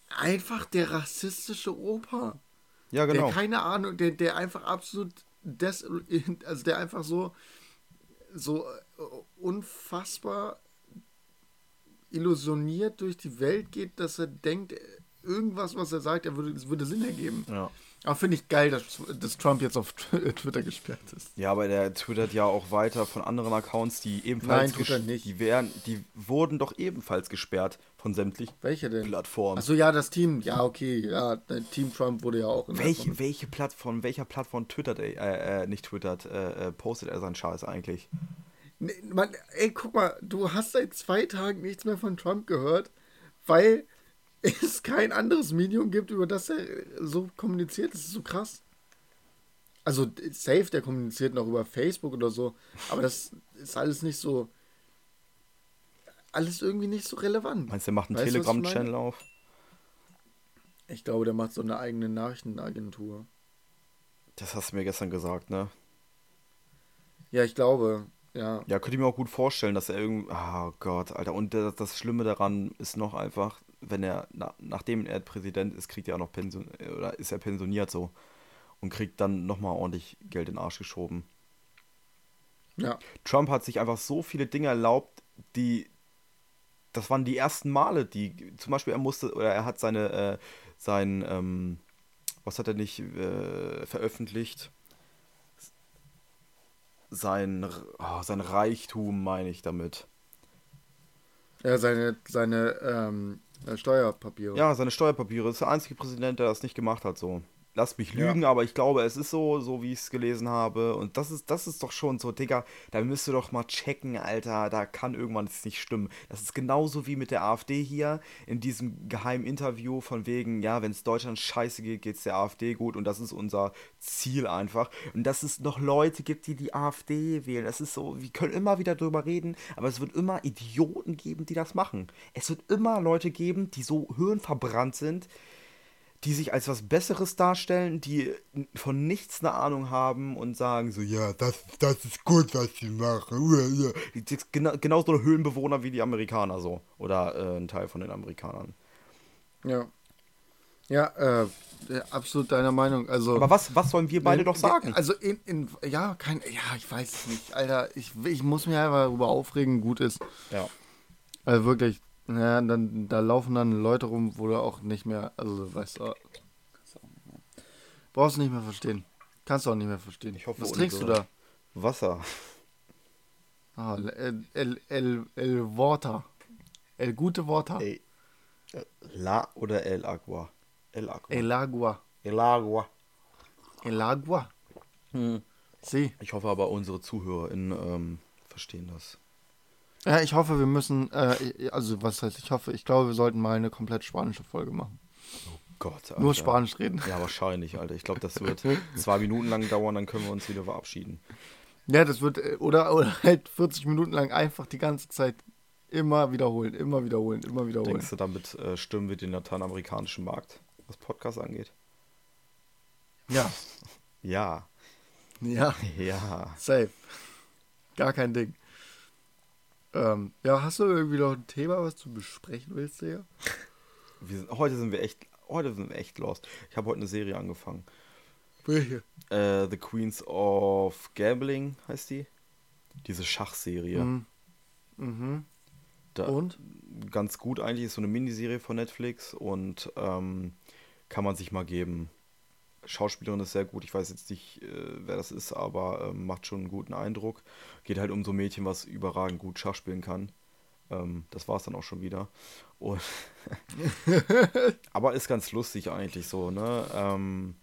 Einfach der rassistische Opa. Ja, genau. Der keine Ahnung, der, der einfach absolut des, also der einfach so, so äh, unfassbar illusioniert durch die Welt geht, dass er denkt, irgendwas, was er sagt, er würde, es würde Sinn ergeben. Ja. Aber finde ich geil, dass, dass Trump jetzt auf Twitter gesperrt ist. Ja, aber der twittert ja auch weiter von anderen Accounts, die ebenfalls Nein, tut nicht. Die, werden, die wurden doch ebenfalls gesperrt von sämtlichen welche denn? Plattformen. Achso, ja, das Team, ja, okay, ja, Team Trump wurde ja auch. welche, welche Plattform, welcher Plattform twittert er, äh, nicht twittert, äh, äh, postet er seinen Scheiß eigentlich? Nee, man, ey, guck mal, du hast seit zwei Tagen nichts mehr von Trump gehört, weil (laughs) es kein anderes Medium gibt, über das er so kommuniziert. Das ist so krass. Also, safe, der kommuniziert noch über Facebook oder so, aber das ist alles nicht so. Alles irgendwie nicht so relevant. Meinst du, der macht einen Telegram-Channel auf? Ich glaube, der macht so eine eigene Nachrichtenagentur. Das hast du mir gestern gesagt, ne? Ja, ich glaube, ja. Ja, könnte ich mir auch gut vorstellen, dass er irgendwie. Oh Gott, Alter. Und das, Schlimme daran ist noch einfach, wenn er, na, nachdem er Präsident ist, kriegt er auch noch Pension, oder ist er pensioniert so und kriegt dann nochmal ordentlich Geld in den Arsch geschoben. Ja. Trump hat sich einfach so viele Dinge erlaubt, die, das waren die ersten Male, die, zum Beispiel er musste, oder er hat seine, äh, sein, ähm, was hat er nicht äh, veröffentlicht? Sein, oh, sein Reichtum meine ich damit. Ja, seine, seine ähm, äh, Steuerpapiere. Ja, seine Steuerpapiere. Das ist der einzige Präsident, der das nicht gemacht hat, so lass mich lügen, ja. aber ich glaube, es ist so, so wie ich es gelesen habe. Und das ist, das ist doch schon so, Digga, da müsst ihr doch mal checken, Alter, da kann irgendwann es nicht stimmen. Das ist genauso wie mit der AfD hier in diesem geheimen Interview von wegen, ja, wenn es Deutschland scheiße geht, geht es der AfD gut und das ist unser Ziel einfach. Und dass es noch Leute gibt, die die AfD wählen, das ist so, wir können immer wieder drüber reden, aber es wird immer Idioten geben, die das machen. Es wird immer Leute geben, die so höhenverbrannt sind, die sich als was Besseres darstellen, die von nichts eine Ahnung haben und sagen so, ja, das, das ist gut, was sie machen. Genau, genauso Höhlenbewohner wie die Amerikaner so. Oder äh, ein Teil von den Amerikanern. Ja. Ja, äh, absolut deiner Meinung. Also, Aber was, was sollen wir beide wenn, doch sagen? Also in, in ja, kein, ja, ich weiß es nicht, Alter. Ich, ich muss mich einfach darüber aufregen, gut ist. Ja. Also wirklich, Ja, dann da laufen dann Leute rum, wo du auch nicht mehr, also weißt du, brauchst du nicht mehr verstehen. Kannst du auch nicht mehr verstehen. Ich hoffe, Was trinkst du da? Wasser. Ah, el, el, el, el Water. El gute Water. Ey. La oder El Agua? El Agua. El agua. El Agua. El agua. Hm. Sie. Ich hoffe aber, unsere ZuhörerInnen ähm, verstehen das. Ja, ich hoffe, wir müssen, äh, also was heißt, ich hoffe, ich glaube, wir sollten mal eine komplett spanische Folge machen. Gott, Alter. Nur Spanisch reden. Ja, wahrscheinlich, Alter. Ich glaube, das wird (laughs) zwei Minuten lang dauern, dann können wir uns wieder verabschieden. Ja, das wird, äh, oder, oder halt 40 Minuten lang einfach die ganze Zeit immer wiederholen, immer wiederholen, immer wiederholen. Denkst du, damit äh, stimmen wir den lateinamerikanischen Markt, was Podcasts angeht? Ja, Ja, ja, ja. safe. Gar kein Ding. Ähm, ja, hast du irgendwie noch ein Thema, was du besprechen willst, Digga? Sind, heute sind wir echt, heute sind wir echt lost. Ich habe heute eine Serie angefangen. Welche? Äh, The Queens of Gambling heißt die. Diese Schachserie. Mhm. Mhm. Da, Und? Ganz gut eigentlich, ist so eine Miniserie von Netflix und ähm, kann man sich mal geben. Schauspielerin ist sehr gut, ich weiß jetzt nicht, äh, wer das ist, aber ähm, macht schon einen guten Eindruck. Geht halt um so ein Mädchen, was überragend gut Schach spielen kann. Ähm, das war es dann auch schon wieder. (laughs) Aber ist ganz lustig eigentlich so, ne? Ähm,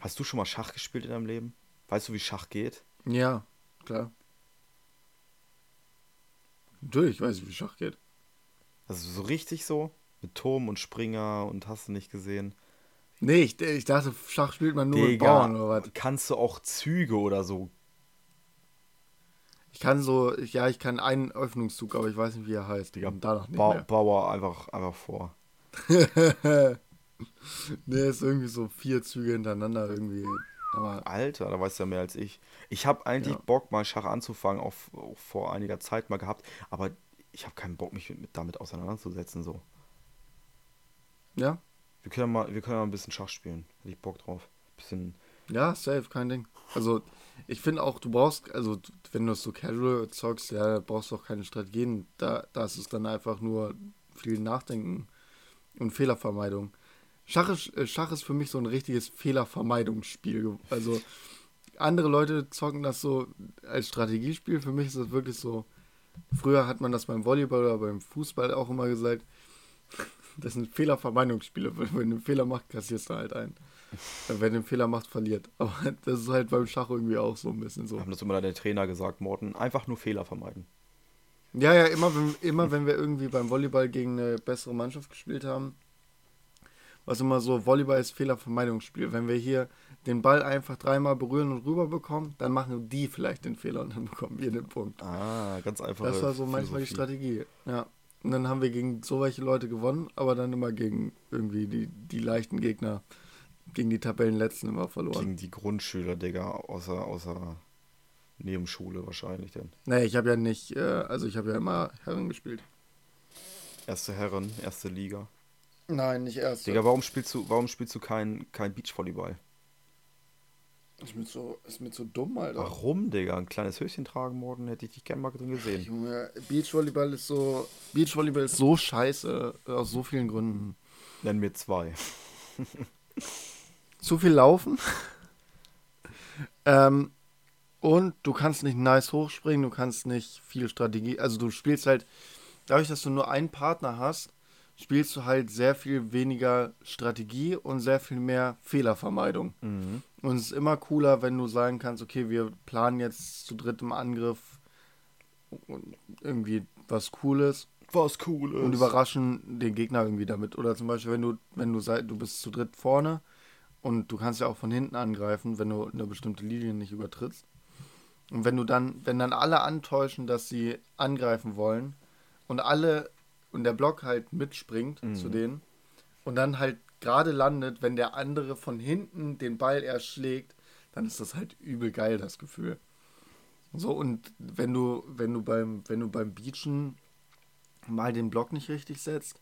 hast du schon mal Schach gespielt in deinem Leben? Weißt du, wie Schach geht? Ja, klar. Natürlich weiß ich, wie Schach geht. Also so richtig so? Mit Turm und Springer und hast du nicht gesehen? Nee, ich, ich dachte, Schach spielt man nur mit Digga, Bauern oder was. kannst du auch Züge oder so? Ich kann so, ich, ja, ich kann einen Öffnungszug, aber ich weiß nicht, wie er heißt. Digga, Und danach nicht Ba mehr. Bauer einfach, einfach vor. (laughs) nee, ist irgendwie so vier Züge hintereinander irgendwie. Aber Alter, da weißt du ja mehr als ich. Ich habe eigentlich Ja. Bock, mal Schach anzufangen, auch, auch vor einiger Zeit mal gehabt, aber ich habe keinen Bock, mich mit, damit auseinanderzusetzen. So. ja, Wir können mal, wir können mal ein bisschen Schach spielen. Hätte ich Bock drauf. Bisschen. ja, safe, kein Ding. Also, ich finde auch, du brauchst, also wenn du es so casual zockst, ja, brauchst du auch keine Strategien. Da, da ist es dann einfach nur viel Nachdenken und Fehlervermeidung. Schach ist, äh, Schach ist für mich so ein richtiges Fehlervermeidungsspiel. Also, andere Leute zocken das so als Strategiespiel. Für mich ist das wirklich so. Früher hat man das beim Volleyball oder beim Fußball auch immer gesagt. Das sind Fehlervermeidungsspiele. Wenn wenn du einen Fehler machst, kassierst du halt ein. Wer den Fehler macht, verliert. Aber das ist halt beim Schach irgendwie auch so ein bisschen so. Haben das immer der Trainer gesagt, Morten. Einfach nur Fehler vermeiden. Ja, ja, immer wenn, immer wenn wir irgendwie beim Volleyball gegen eine bessere Mannschaft gespielt haben, war es immer so, Volleyball ist Fehlervermeidungsspiel. Wenn wir hier den Ball einfach dreimal berühren und rüber bekommen, dann machen die vielleicht den Fehler und dann bekommen wir den Punkt. Ah, ganz einfach. Das war so manchmal die Strategie. Ja. Und dann haben wir gegen so welche Leute gewonnen, aber dann immer gegen irgendwie die, die leichten Gegner, gegen die Tabellenletzten immer verloren. Gegen die Grundschüler, Digga, außer, außer Nebenschule wahrscheinlich denn. Nee, ich habe ja nicht, äh, also ich habe ja immer Herren gespielt. Erste Herren, erste Liga. Nein, nicht erst. Digga, warum spielst du, warum spielst du kein, kein Beachvolleyball? Ist mir so, ist mir so dumm, Alter. Warum, Digga? Ein kleines Höschen tragen morgen, hätte ich dich gerne mal drin gesehen. Junge, Beachvolleyball ist so. Beachvolleyball ist so scheiße. Aus so vielen Gründen. Nenn mir zwei. (laughs) Zu viel laufen. (laughs) ähm, und du kannst nicht nice hochspringen, du kannst nicht viel Strategie. Also du spielst halt, dadurch, dass du nur einen Partner hast, spielst du halt sehr viel weniger Strategie und sehr viel mehr Fehlervermeidung. Mhm. Und es ist immer cooler, wenn du sagen kannst, okay, wir planen jetzt zu dritt im Angriff und irgendwie was Cooles Was Cooles. und überraschen den Gegner irgendwie damit. Oder zum Beispiel, wenn du, wenn du sei, du bist zu dritt vorne und du kannst ja auch von hinten angreifen, wenn du eine bestimmte Linie nicht übertrittst. Und wenn du dann, wenn dann alle antäuschen, dass sie angreifen wollen und alle und der Block halt mitspringt Mhm. zu denen und dann halt gerade landet, wenn der andere von hinten den Ball erschlägt, dann ist das halt übel geil, das Gefühl. So, und wenn du, wenn du beim, wenn du beim Beachen mal den Block nicht richtig setzt,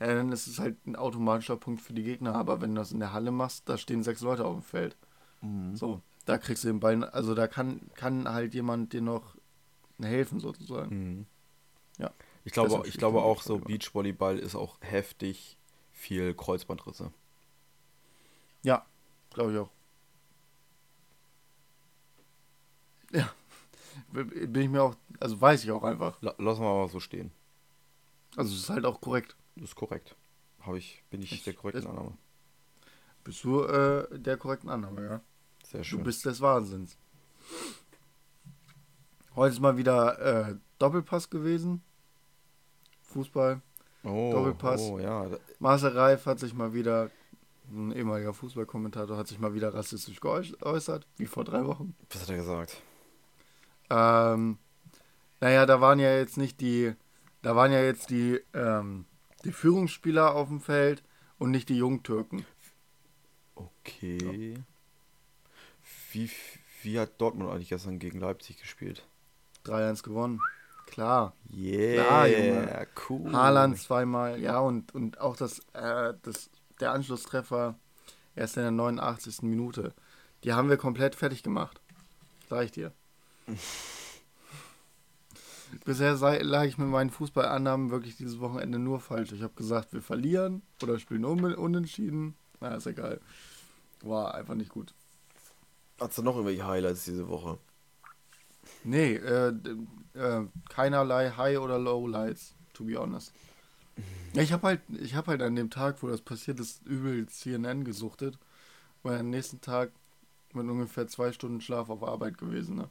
ja, dann ist es halt ein automatischer Punkt für die Gegner. Aber wenn du das in der Halle machst, da stehen sechs Leute auf dem Feld. Mhm. So, da kriegst du den Ball, also da kann, kann halt jemand dir noch helfen, sozusagen. Mhm. Ja. Ich glaube, ich glaube auch so Beachvolleyball. Ist auch heftig viel Kreuzbandrisse. Ja, glaube ich auch. Ja, bin ich mir auch, also weiß ich auch einfach. La lassen wir mal so stehen. Also es ist halt auch korrekt. Das ist korrekt. Habe ich, bin ich Ich- der korrekten Annahme. Bist du äh, der korrekten Annahme, ja? Sehr Du schön. bist des Wahnsinns. Heute ist mal wieder äh, Doppelpass gewesen. Fußball. oh, Doppelpass. Oh, ja. Marcel Reif hat sich mal wieder, ein ehemaliger Fußballkommentator, hat sich mal wieder rassistisch geäußert, wie vor drei Wochen. Was hat er gesagt? Ähm, naja, da waren ja jetzt nicht die, da waren ja jetzt die, ähm, die Führungsspieler auf dem Feld und nicht die Jungtürken. Okay. Wie, wie hat Dortmund eigentlich gestern gegen Leipzig gespielt? 3-1 gewonnen. Klar. Yeah, Klar, Junge. cool. Haaland zweimal, ja, und, und auch das, äh, das, der Anschlusstreffer erst in der 89. Minute. Die haben wir komplett fertig gemacht. Sag ich dir. (laughs) Bisher sei, lag ich mit meinen Fußballannahmen wirklich dieses Wochenende nur falsch. Ich habe gesagt, wir verlieren oder spielen un unentschieden. Na, ist egal. War einfach nicht gut. Hast du noch irgendwelche Highlights diese Woche? Nee, äh, äh, keinerlei High- oder Lowlights, to be honest. Ja, ich habe halt, ich habe halt an dem Tag, wo das passiert ist, übel CNN gesuchtet. Weil am nächsten Tag mit ungefähr zwei Stunden Schlaf auf Arbeit gewesen. Ne?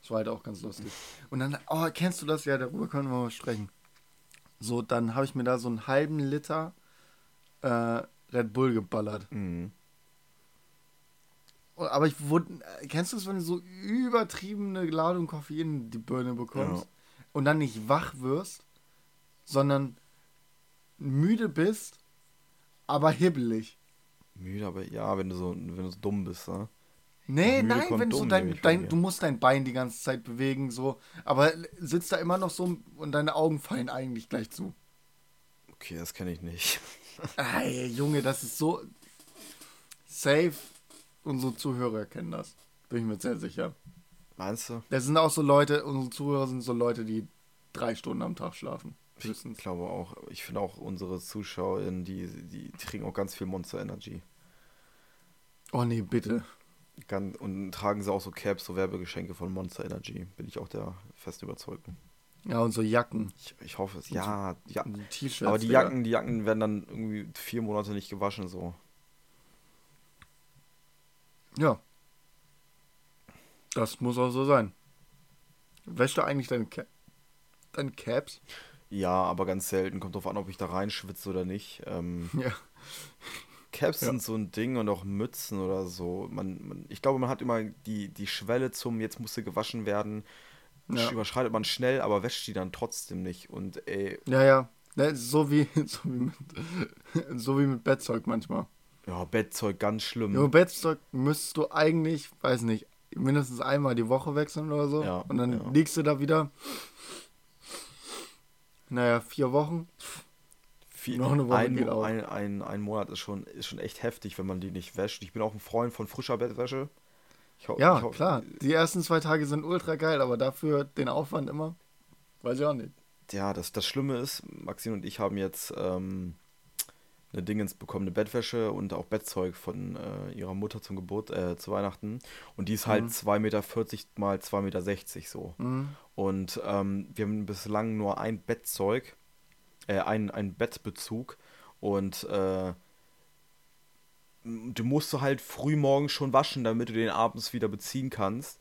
Das war halt auch ganz lustig. Und dann, oh, kennst du das? Ja, darüber können wir mal sprechen. So, dann habe ich mir da so einen halben Liter äh, Red Bull geballert. Mhm. Aber ich wurde. Kennst du es, wenn du so übertriebene Ladung Koffein in die Birne bekommst Ja. und dann nicht wach wirst, sondern müde bist, aber hibbelig? Müde, aber ja, wenn du so, wenn du so dumm bist, ne? Nee, Müde nein, wenn du so dein, dein, du musst dein Bein die ganze Zeit bewegen, so, aber sitzt da immer noch so und deine Augen fallen eigentlich gleich zu. Okay, das kenne ich nicht. Ey, Junge, das ist so safe. Unsere Zuhörer kennen das. Bin ich mir sehr sicher. Meinst du? Das sind auch so Leute, unsere Zuhörer sind so Leute, die drei Stunden am Tag schlafen. Ich glaube auch. Ich finde auch unsere ZuschauerInnen, die, die trinken auch ganz viel Monster Energy. Oh nee, bitte. Gan- Und tragen sie auch so Caps, so Werbegeschenke von Monster Energy. Bin ich auch der festen Überzeugung. Ja, und so Jacken. Ich, ich hoffe es. Ja, ja. T-Shirts. Aber die. Jacken, die Jacken werden dann irgendwie vier Monate nicht gewaschen, so. Ja. Das muss auch so sein. Wäschst du eigentlich deine, Ca deine Caps? Ja, aber ganz selten. Kommt drauf an, ob ich da reinschwitze oder nicht. Ähm, (laughs) Ja. Caps Ja. sind so ein Ding und auch Mützen oder so. Man, man, ich glaube, man hat immer die, die Schwelle zum jetzt musste gewaschen werden. Ja. Überschreitet man schnell, aber wäscht die dann trotzdem nicht. Und ey, Ja, ja. Ne, So wie, (laughs) so wie, mit, (laughs) so wie mit Bettzeug manchmal. Ja, Bettzeug ganz schlimm. Junge, Bettzeug müsstest du eigentlich, weiß nicht, mindestens einmal die Woche wechseln oder so. Ja, und dann ja. liegst du da wieder. Naja, vier Wochen. Viel, Noch eine Woche ein, geht auch. ein, ein, ein Monat ist schon, ist schon echt heftig, wenn man die nicht wäscht. Ich bin auch ein Freund von frischer Bettwäsche. Ich Ja, ich klar. Die ersten zwei Tage sind ultra geil, aber dafür den Aufwand immer, weiß ich auch nicht. Ja, das, das Schlimme ist, Maxine und ich haben jetzt ähm, eine Dingens bekommen, eine Bettwäsche und auch Bettzeug von äh, ihrer Mutter zum Geburt, äh, zu Weihnachten. Und die ist halt Mhm. 2,40 Meter mal 2,60 Meter so. Mhm. Und ähm, wir haben bislang nur ein Bettzeug, äh, ein, ein Bettbezug. Und äh, du musst du halt früh morgens schon waschen, damit du den abends wieder beziehen kannst.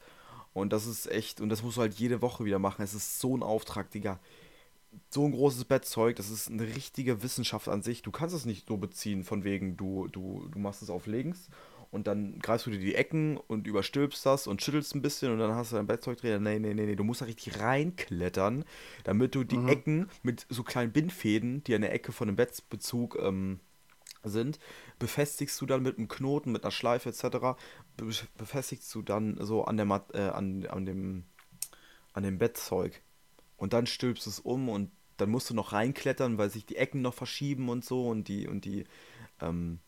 Und das ist echt, und das musst du halt jede Woche wieder machen. Es ist so ein Auftrag, Digga. So ein großes Bettzeug, das ist eine richtige Wissenschaft an sich. Du kannst es nicht so beziehen, von wegen, du, du, du machst es auf links und dann greifst du dir die Ecken und überstülpst das und schüttelst ein bisschen und dann hast du dein Bettzeug drin. Nee, nee, nee, nee, du musst da richtig reinklettern, damit du die Mhm. Ecken mit so kleinen Bindfäden, die an der Ecke von dem Bettbezug ähm, sind, befestigst du dann mit einem Knoten, mit einer Schleife etc. be- befestigst du dann so an der Mat äh, an, an dem an dem Bettzeug und dann stülpst du es um und dann musst du noch reinklettern, weil sich die Ecken noch verschieben und so und die und die ähm,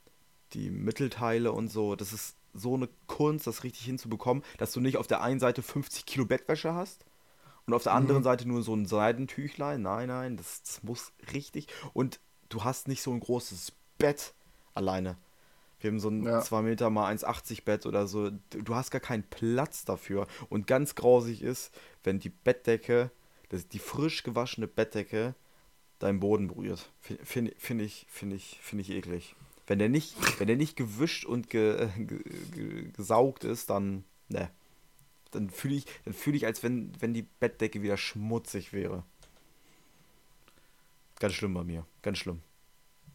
die Mittelteile und so. Das ist so eine Kunst, das richtig hinzubekommen, dass du nicht auf der einen Seite 50 Kilo Bettwäsche hast Und auf der anderen Seite nur so ein Seidentüchlein. Nein, nein, das, das muss richtig. Und du hast nicht so ein großes Bett alleine. Wir haben so ein Ja. 2 Meter mal 1,80 Bett oder so. Du hast gar keinen Platz dafür. Und ganz grausig ist, wenn die Bettdecke, das, die frisch gewaschene Bettdecke, deinen Boden berührt. Finde find, ich, find ich, find ich eklig. Wenn der nicht, wenn der nicht gewischt und ge, ge, ge, gesaugt ist, dann, ne. Dann fühle ich, fühle ich, als wenn, wenn die Bettdecke wieder schmutzig wäre. Ganz schlimm bei mir. Ganz schlimm.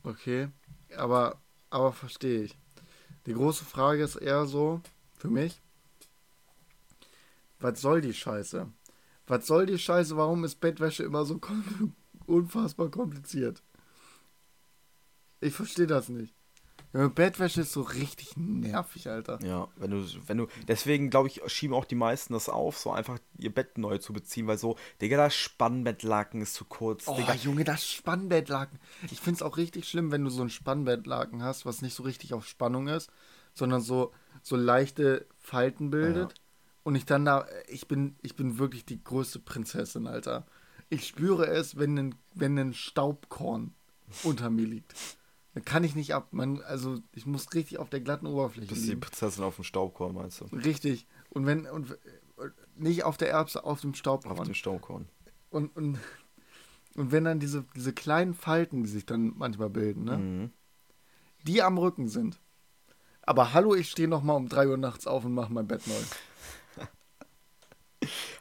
Okay, aber, aber verstehe ich. Die große Frage ist eher so, für mich, was soll die Scheiße? Was soll die Scheiße? Warum ist Bettwäsche immer so (laughs) unfassbar kompliziert? Ich verstehe das nicht. Ja, Bettwäsche ist so richtig nervig, Alter. Ja, wenn du, wenn du, deswegen glaube ich, schieben auch die meisten das auf, so einfach ihr Bett neu zu beziehen, weil so, Digga, das Spannbettlaken ist zu kurz, Oh, Digga. Junge, das Spannbettlaken. Ich finde es auch richtig schlimm, wenn du so ein Spannbettlaken hast, was nicht so richtig auf Spannung ist, sondern so, so leichte Falten bildet. Und ich dann da, ich bin, ich bin wirklich die größte Prinzessin, Alter. Ich spüre es, wenn ein, wenn ein Staubkorn unter mir liegt. Dann kann ich nicht ab. Man, also ich muss richtig auf der glatten Oberfläche Bist die. Prinzessin auf dem Staubkorn, meinst du? Richtig. Und wenn, und nicht auf der Erbse, auf dem Staubkorn. Auf dem Staubkorn. Und, und, und wenn dann diese, diese kleinen Falten, die sich dann manchmal bilden, ne? Mhm. die am Rücken sind. Aber hallo, ich stehe noch mal um 3 Uhr nachts auf und mache mein Bett neu.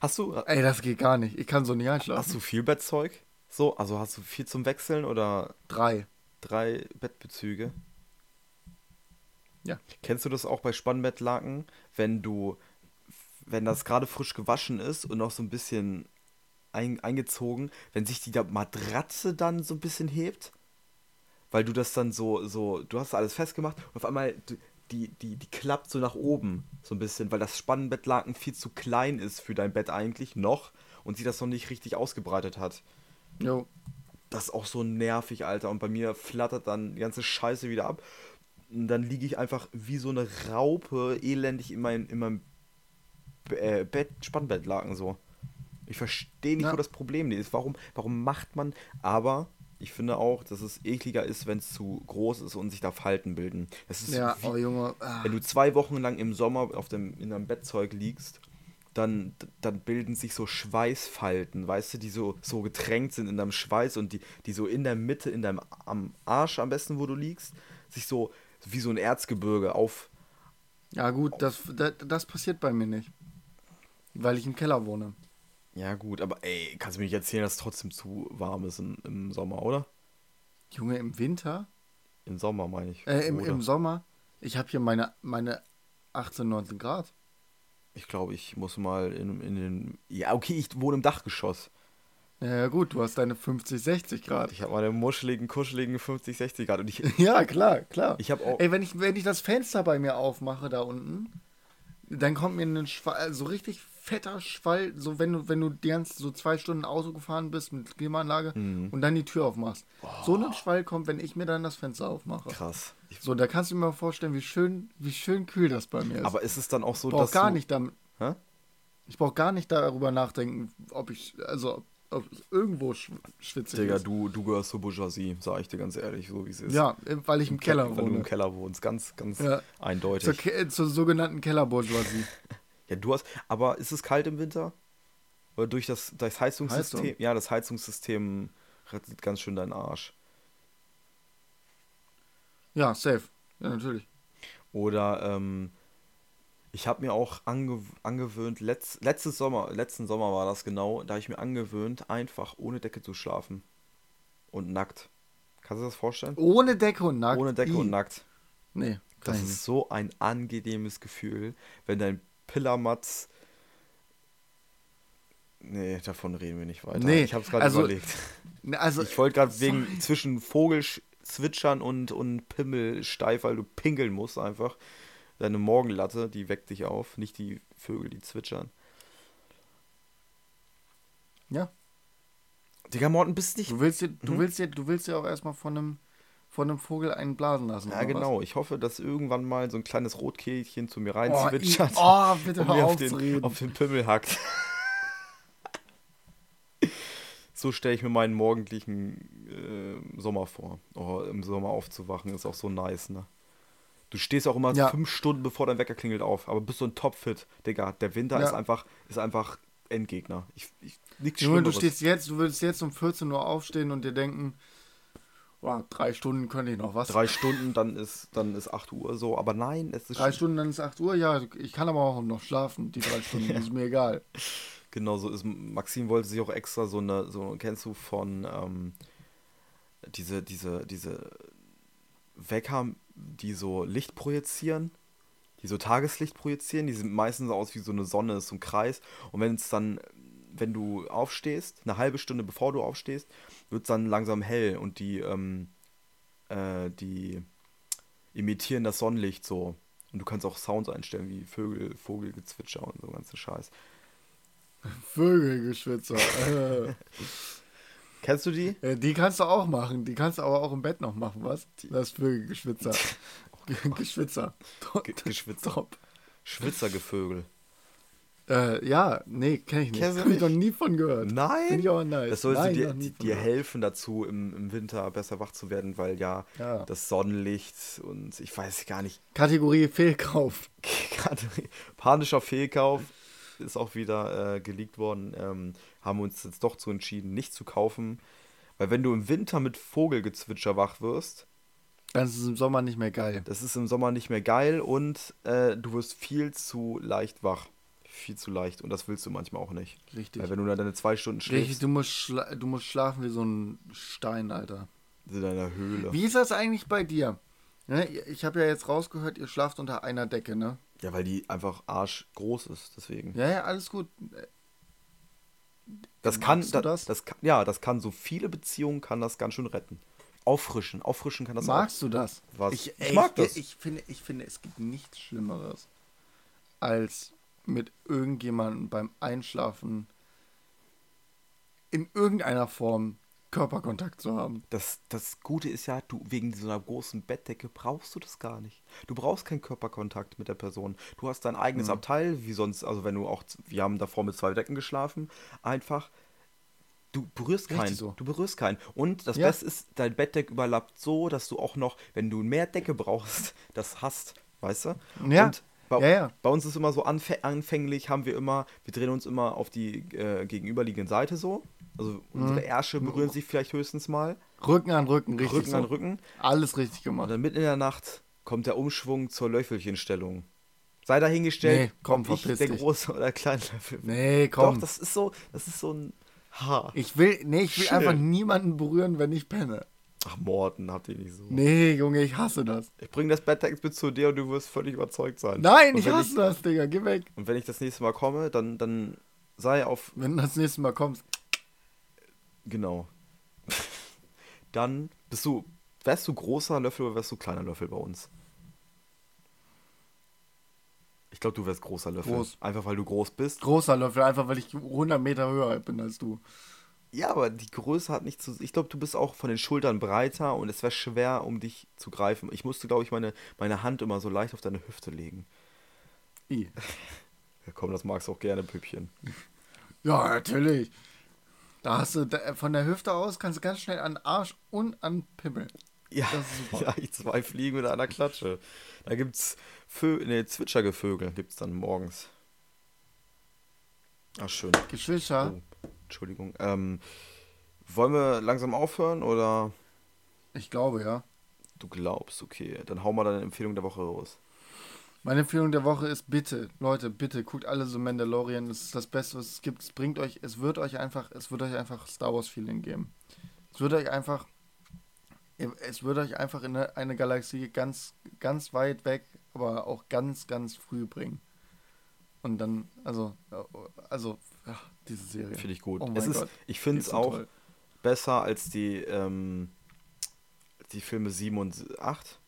Hast du, Ey, das geht gar nicht. Ich kann so nicht einschlafen. hast du viel Bettzeug? So, also hast du viel zum Wechseln oder Drei. drei Bettbezüge? Ja. Kennst du das auch bei Spannbettlaken, wenn du, wenn das gerade frisch gewaschen ist und noch so ein bisschen ein, eingezogen, wenn sich die Matratze dann so ein bisschen hebt? Weil du das dann so, so, du hast alles festgemacht und auf einmal die, die, die klappt so nach oben, so ein bisschen, weil das Spannbettlaken viel zu klein ist für dein Bett eigentlich noch und sie das noch nicht richtig ausgebreitet hat. Jo. Das ist auch so nervig, Alter. Und bei mir flattert dann die ganze Scheiße wieder ab. Und dann liege ich einfach wie so eine Raupe elendig in, mein, in meinem äh, Bett, Spannbettlaken so. Ich verstehe nicht, Ja. wo das Problem ist. Warum, warum macht man. Aber ich finde auch, dass es ekliger ist, wenn es zu groß ist und sich da Falten bilden. Das ist Ja, wie, oh Junge. Ah. wenn du zwei Wochen lang im Sommer auf dem, in deinem Bettzeug liegst, dann, dann bilden sich so Schweißfalten, weißt du, die so, so getränkt sind in deinem Schweiß und die, die so in der Mitte, in deinem am Arsch am besten, wo du liegst, sich so wie so ein Erzgebirge auf. Ja, gut, das, das, das passiert bei mir nicht. Weil ich im Keller wohne. Ja, gut, aber ey, kannst du mir nicht erzählen, dass es trotzdem zu warm ist im, im Sommer, oder? Junge, im Winter? Im Sommer meine ich. Äh, im, im Sommer? Ich habe hier meine, meine 18, 19 Grad. Ich glaube, ich muss mal in, in den. Ja, okay, ich wohne im Dachgeschoss. Ja, gut, du hast deine 50, 60 Grad. Ich habe meine muscheligen, kuscheligen 50, 60 Grad. Und ich, (laughs) Ja, klar, klar. ich habe auch. Ey, wenn ich, wenn ich das Fenster bei mir aufmache da unten, dann kommt mir ein Schwall, so richtig fetter Schwall, so wenn du, wenn du die ganze, so zwei Stunden Auto gefahren bist mit Klimaanlage Mhm. und dann die Tür aufmachst. So ein Schwall kommt, wenn ich mir dann das Fenster aufmache. Krass. Ich, So, da kannst du mir mal vorstellen, wie schön, wie schön kühl das bei mir ist. aber ist es dann auch so, ich dass. gar du, nicht damit, Hä? ich brauche gar nicht darüber nachdenken, ob ich, also, ob es irgendwo sch schwitzig Digga, ist. du, du gehörst zur Bourgeoisie, sag ich dir ganz ehrlich, so wie es ist. Ja, weil ich im Keller Weil du im wohne. Keller wohnst, ganz, ganz Ja. eindeutig. Zur, Ke zur sogenannten Kellerbourgeoisie. (laughs) Ja, du hast. Aber ist es kalt im Winter? Oder durch das, das Heizungssystem? Heizung? Ja, das Heizungssystem rettet ganz schön deinen Arsch. Ja, safe. Ja, natürlich. Oder ähm, ich habe mir auch ange angewöhnt, letzt, letztes Sommer, letzten Sommer war das genau, da habe ich mir angewöhnt, einfach ohne Decke zu schlafen. Und nackt. Kannst du das vorstellen? Ohne Decke und nackt. Ohne Decke Ih. und nackt. Nee, Das ist nicht. so ein angenehmes Gefühl, wenn dein Pillermatz. Nee, davon reden wir nicht weiter. Nee, ich habe es gerade also- überlegt. Also, Ich wollte gerade wegen zwischen Vogelzwitschern und, und Pimmel steif, weil du pinkeln musst einfach. Deine Morgenlatte, die weckt dich auf, nicht die Vögel, die zwitschern. ja, Digga, Morten, bist nicht. du willst dir, du Mhm. willst dir, du willst dir auch erstmal von einem, von einem Vogel einen blasen lassen. Ja, genau. Ich hoffe, dass irgendwann mal so ein kleines Rotkehlchen zu mir Was? Oh, reinzwitschert oh, bitte (laughs) und mir auf den, auf den Pimmel hackt. (laughs) so stelle ich mir meinen morgendlichen äh, Sommer vor. Oh, Im Sommer aufzuwachen ist auch so nice, ne? Du stehst auch immer Ja. fünf Stunden bevor dein Wecker klingelt auf, aber bist so ein Topfit, Digga. Der Winter Ja. ist einfach, ist einfach Endgegner. Ich, ich, nichts Junge, du stehst jetzt, du würdest jetzt um 14 Uhr aufstehen und dir denken, boah, drei Stunden könnte ich noch was. Drei Stunden, dann ist, dann ist 8 Uhr so. Aber nein, es ist Drei Stunden, dann ist 8 Uhr, ja, ich kann aber auch noch schlafen, die drei Stunden, (laughs) ist mir egal. Genau so ist. Maxim wollte sich auch extra so eine, so kennst du von ähm, diese, diese, diese Wecker, die so Licht projizieren, die so Tageslicht projizieren, die sind meistens so aus wie so eine Sonne, ist so ein Kreis. Und wenn es dann, wenn du aufstehst, eine halbe Stunde bevor du aufstehst, wird es dann langsam hell und die, ähm, äh, die imitieren das Sonnenlicht so. Und du kannst auch Sounds einstellen, wie Vögel, Vogelgezwitscher und so ganzen Scheiß. (laughs) Vögelgeschwitzer. äh. (laughs) Kennst du die? Äh, Die kannst du auch machen, die kannst du aber auch im Bett noch machen, was? Das Vögelgeschwitzer. Geschwitzer. Top. Ge- Geschwitzer. Top. Schwitzergevögel. Äh, ja, nee, kenn ich nicht. Kennst du Hab ich noch nie von gehört. Nein! ich aber nice. Das sollte Nein, dir, dir helfen dazu, im, im Winter besser wach zu werden, weil ja, Ja. das Sonnenlicht und ich weiß gar nicht, Kategorie Fehlkauf. (laughs) panischer Fehlkauf ist auch wieder äh, geleakt worden. Ähm, haben wir uns jetzt doch zu entschieden, nicht zu kaufen. Weil wenn du im Winter mit Vogelgezwitscher wach wirst, Dann ist es im Sommer nicht mehr geil. das ist im Sommer nicht mehr geil und äh, du wirst viel zu leicht wach. Viel zu leicht und das willst du manchmal auch nicht. Richtig. Weil wenn du dann deine zwei Stunden Richtig, schläfst, du musst, schla du musst schlafen wie so ein Stein, Alter. in deiner Höhle. Wie ist das eigentlich bei dir? Ne, Ich habe ja jetzt rausgehört, ihr schlaft unter einer Decke, ne? Ja, weil die einfach arschgroß ist, deswegen. Ja, ja, alles gut. das kann, da- das? das kann, ja, das kann so viele Beziehungen kann das ganz schön retten. Auffrischen, auffrischen kann das Magst du das? Was? Ich, Ich ey, mag ich, das. Ich finde, ich finde, es gibt nichts Schlimmeres, als mit irgendjemandem beim Einschlafen in irgendeiner Form Körperkontakt zu haben. Das, das Gute ist ja, du wegen so einer großen Bettdecke brauchst du das gar nicht. Du brauchst keinen Körperkontakt mit der Person. Du hast dein eigenes Mhm. Abteil, wie sonst, also wenn du auch, wir haben davor mit zwei Decken geschlafen, einfach, du berührst Richtig keinen. so. Du berührst keinen. Und das Ja. Beste ist, dein Bettdeck überlappt so, dass du auch noch, wenn du mehr Decke brauchst, (laughs) das hast, weißt du? Ja. Und bei, Ja, ja. bei uns ist immer so anfä anfänglich, haben wir immer, wir drehen uns immer auf die äh, gegenüberliegende Seite so. Also unsere Ärsche berühren sich vielleicht höchstens mal. Rücken an Rücken, richtig. Rücken so. an Rücken. Alles richtig Und gemacht. dann mitten in der Nacht kommt der Umschwung zur Löffelchenstellung. Sei dahingestellt, Nee, komm, ob ich der dich. große oder kleine Löffel. Nee, komm. Doch, das ist so, das ist so ein Haar. ich will, nee, ich will Chill. einfach niemanden berühren, wenn ich penne. Ach, Morten, habt ihr nicht so. Nee, Junge, ich hasse das. Ich bring das Bettdeck mit zu dir und du wirst völlig überzeugt sein. Nein, ich hasse das, Digga. Geh weg. Und wenn ich das nächste Mal komme, dann, dann sei auf, Wenn du das nächste Mal kommst. genau. (laughs) dann bist du, wärst du großer Löffel oder wärst du kleiner Löffel bei uns? Ich glaube, du wärst großer Löffel. Groß. Einfach weil du groß bist. Großer Löffel, einfach weil ich 100 Meter höher bin als du. Ja, aber die Größe hat nicht zu. Ich glaube, du bist auch von den Schultern breiter und es wäre schwer, um dich zu greifen. Ich musste, glaube ich, meine, meine Hand immer so leicht auf deine Hüfte legen. I. (laughs) Ja, komm, das magst du auch gerne, Püppchen. Ja, natürlich. Da hast du von der Hüfte aus kannst du ganz schnell an Arsch und an Pimmel. Ja, Das ist super. (laughs) ja ich zwei Fliegen mit einer Klatsche. Da gibt's Vö nee, Zwitschergevögel gibt's dann morgens. Ach, schön. Geschwister, Oh, Entschuldigung. Ähm, wollen wir langsam aufhören oder ich glaube ja. du glaubst, okay. Dann hau mal deine Empfehlung der Woche raus. Meine Empfehlung der Woche ist bitte, Leute, bitte guckt alle so Mandalorian. Es ist das Beste, was es gibt. Es bringt euch, es wird euch einfach, es wird euch einfach Star Wars Feeling geben. Es wird euch einfach, es wird euch einfach in eine, eine Galaxie ganz, ganz weit weg, aber auch ganz, ganz früh bringen. Und dann, also, also, ja, diese Serie. Finde ich gut. Oh es ist, Gott, ich finde es auch toll. besser als die, ähm, die Filme 7 und 8.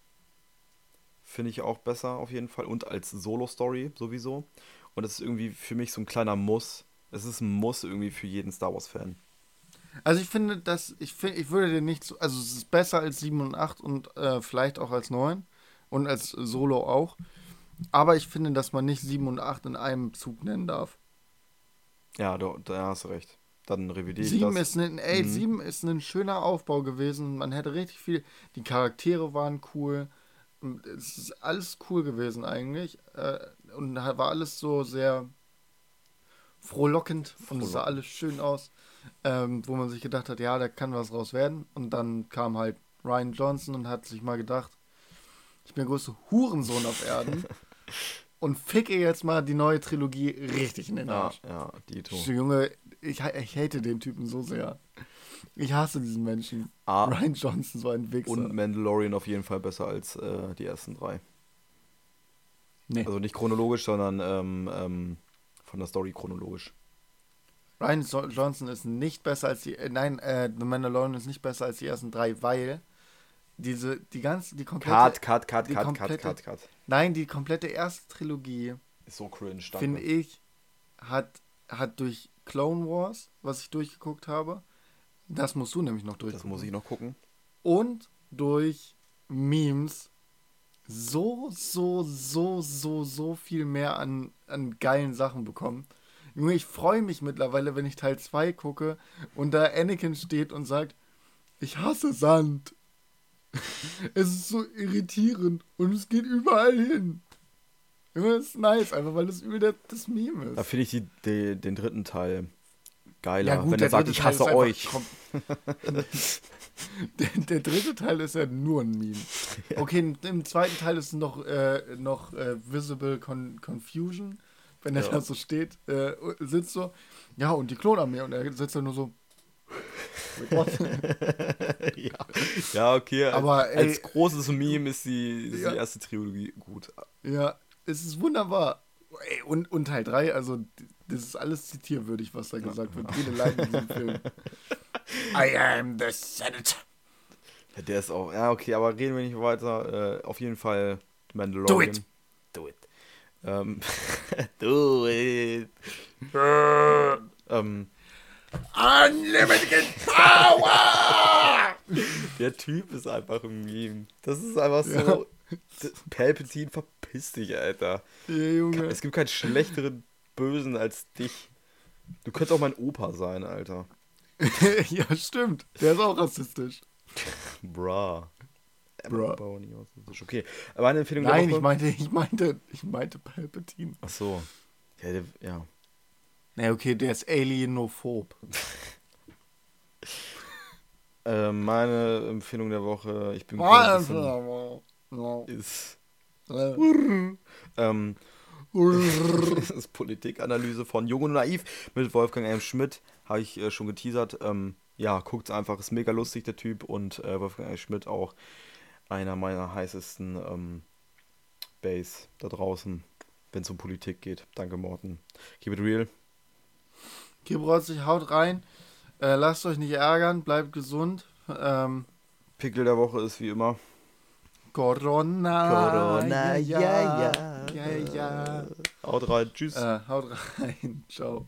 Finde ich auch besser auf jeden Fall. Und als Solo-Story sowieso. Und es ist irgendwie für mich so ein kleiner Muss. Es ist ein Muss irgendwie für jeden Star Wars-Fan. Also ich finde, dass ich finde, ich würde dir nicht so, also es ist besser als 7 und 8 und äh, vielleicht auch als 9 und als Solo auch. Aber ich finde, dass man nicht 7 und 8 in einem Zug nennen darf. Ja, da, da hast du recht. dann revidiere ich Sieben das. ist ein, ey, Mhm. sieben ist ein schöner Aufbau gewesen. Man hätte richtig viel. Die Charaktere waren cool. Es ist alles cool gewesen eigentlich. Äh, Und da war alles so sehr frohlockend und es sah alles schön aus. Ähm, wo man sich gedacht hat, ja, da kann was raus werden. Und dann kam halt Ryan Johnson und hat sich mal gedacht, ich bin der größte Hurensohn auf Erden (laughs) und ficke jetzt mal die neue Trilogie richtig in den Ja, Arsch. ja, Dito. Junge, ich, ich hate den Typen so sehr. Ich hasse diesen Menschen. Ah, Ryan Johnson, so ein Wichser. und Mandalorian auf jeden Fall besser als äh, die ersten drei. nee. Also nicht chronologisch, sondern ähm, ähm, von der Story chronologisch. Ryan Jo- Johnson ist nicht besser als die. Äh, nein, äh, The Mandalorian ist nicht besser als die ersten drei, weil diese, die ganze, die komplette. Cut, cut, cut, cut, cut, komplette- cut, cut. Nein, die komplette erste Trilogie, Ist so cringe, danke. finde ich, hat, hat durch Clone Wars, was ich durchgeguckt habe, das musst du nämlich noch Das durchgucken. muss ich noch gucken. und durch Memes so, so, so, so, so viel mehr an, an geilen Sachen bekommen. Junge, ich freue mich mittlerweile, wenn ich Teil 2 gucke und da Anakin steht und sagt, ich hasse Sand. (laughs) es ist so irritierend und es geht überall hin. Das ist nice, einfach weil das übel das, Meme Da ist. finde ich die, die, den dritten Teil geiler, wenn der er sagt, ich hasse euch. (laughs) der, der dritte Teil ist ja nur ein Meme. Okay, im- im zweiten Teil ist noch, äh, noch äh, Visible Con Confusion, wenn er Ja. da so steht, äh, sitzt so, ja, und die Klonarmee und er sitzt da nur so. (laughs) Ja. ja, okay. Als, Aber, ey, als großes Meme ist die, ist Ja. die erste Trilogie gut. ja, es ist wunderbar. Ey, und, und Teil 3, also das ist alles zitierwürdig, was da gesagt wird. Jede Line in diesem Film. (laughs) I am the Senate. Ja, der ist auch. Ja, okay, aber reden wir nicht weiter. Äh, auf jeden Fall Mandalorian. Do it. Do it. Ähm, (laughs) do it. ähm, Unlimited Power! der Typ ist einfach ein Meme. Das ist einfach so. Ja. Palpatine, verpiss dich, Alter. Ja, Junge. Es gibt keinen schlechteren Bösen als dich. Du könntest auch mein Opa sein, Alter. (laughs) ja, stimmt. Der ist auch rassistisch. Bra. Bra. Aber. Okay, meine Empfehlung Nein, der ich meinte, ich meinte, ich meinte Palpatine. Ach so. Ja, der, ja. Na okay, der ist alienophob. (laughs) Äh, meine Empfehlung der Woche, ich bin ist, (laughs) ähm, das (laughs) ist Politikanalyse von Jung und Naiv mit Wolfgang M. Schmidt, habe ich äh, schon geteasert. Ähm, ja, guckt's einfach, ist mega lustig, der Typ. Und äh, Wolfgang M. Schmidt auch einer meiner heißesten ähm, Bass da draußen, wenn es um Politik geht. Danke, Morten. Keep it real. Kibrotzig, haut rein. Äh, lasst euch nicht ärgern, bleibt gesund. Ähm, Pickel der Woche ist wie immer. Corona. Corona, ja, ja. Ja, ja. Haut rein, tschüss. Äh, haut rein. (laughs) Ciao.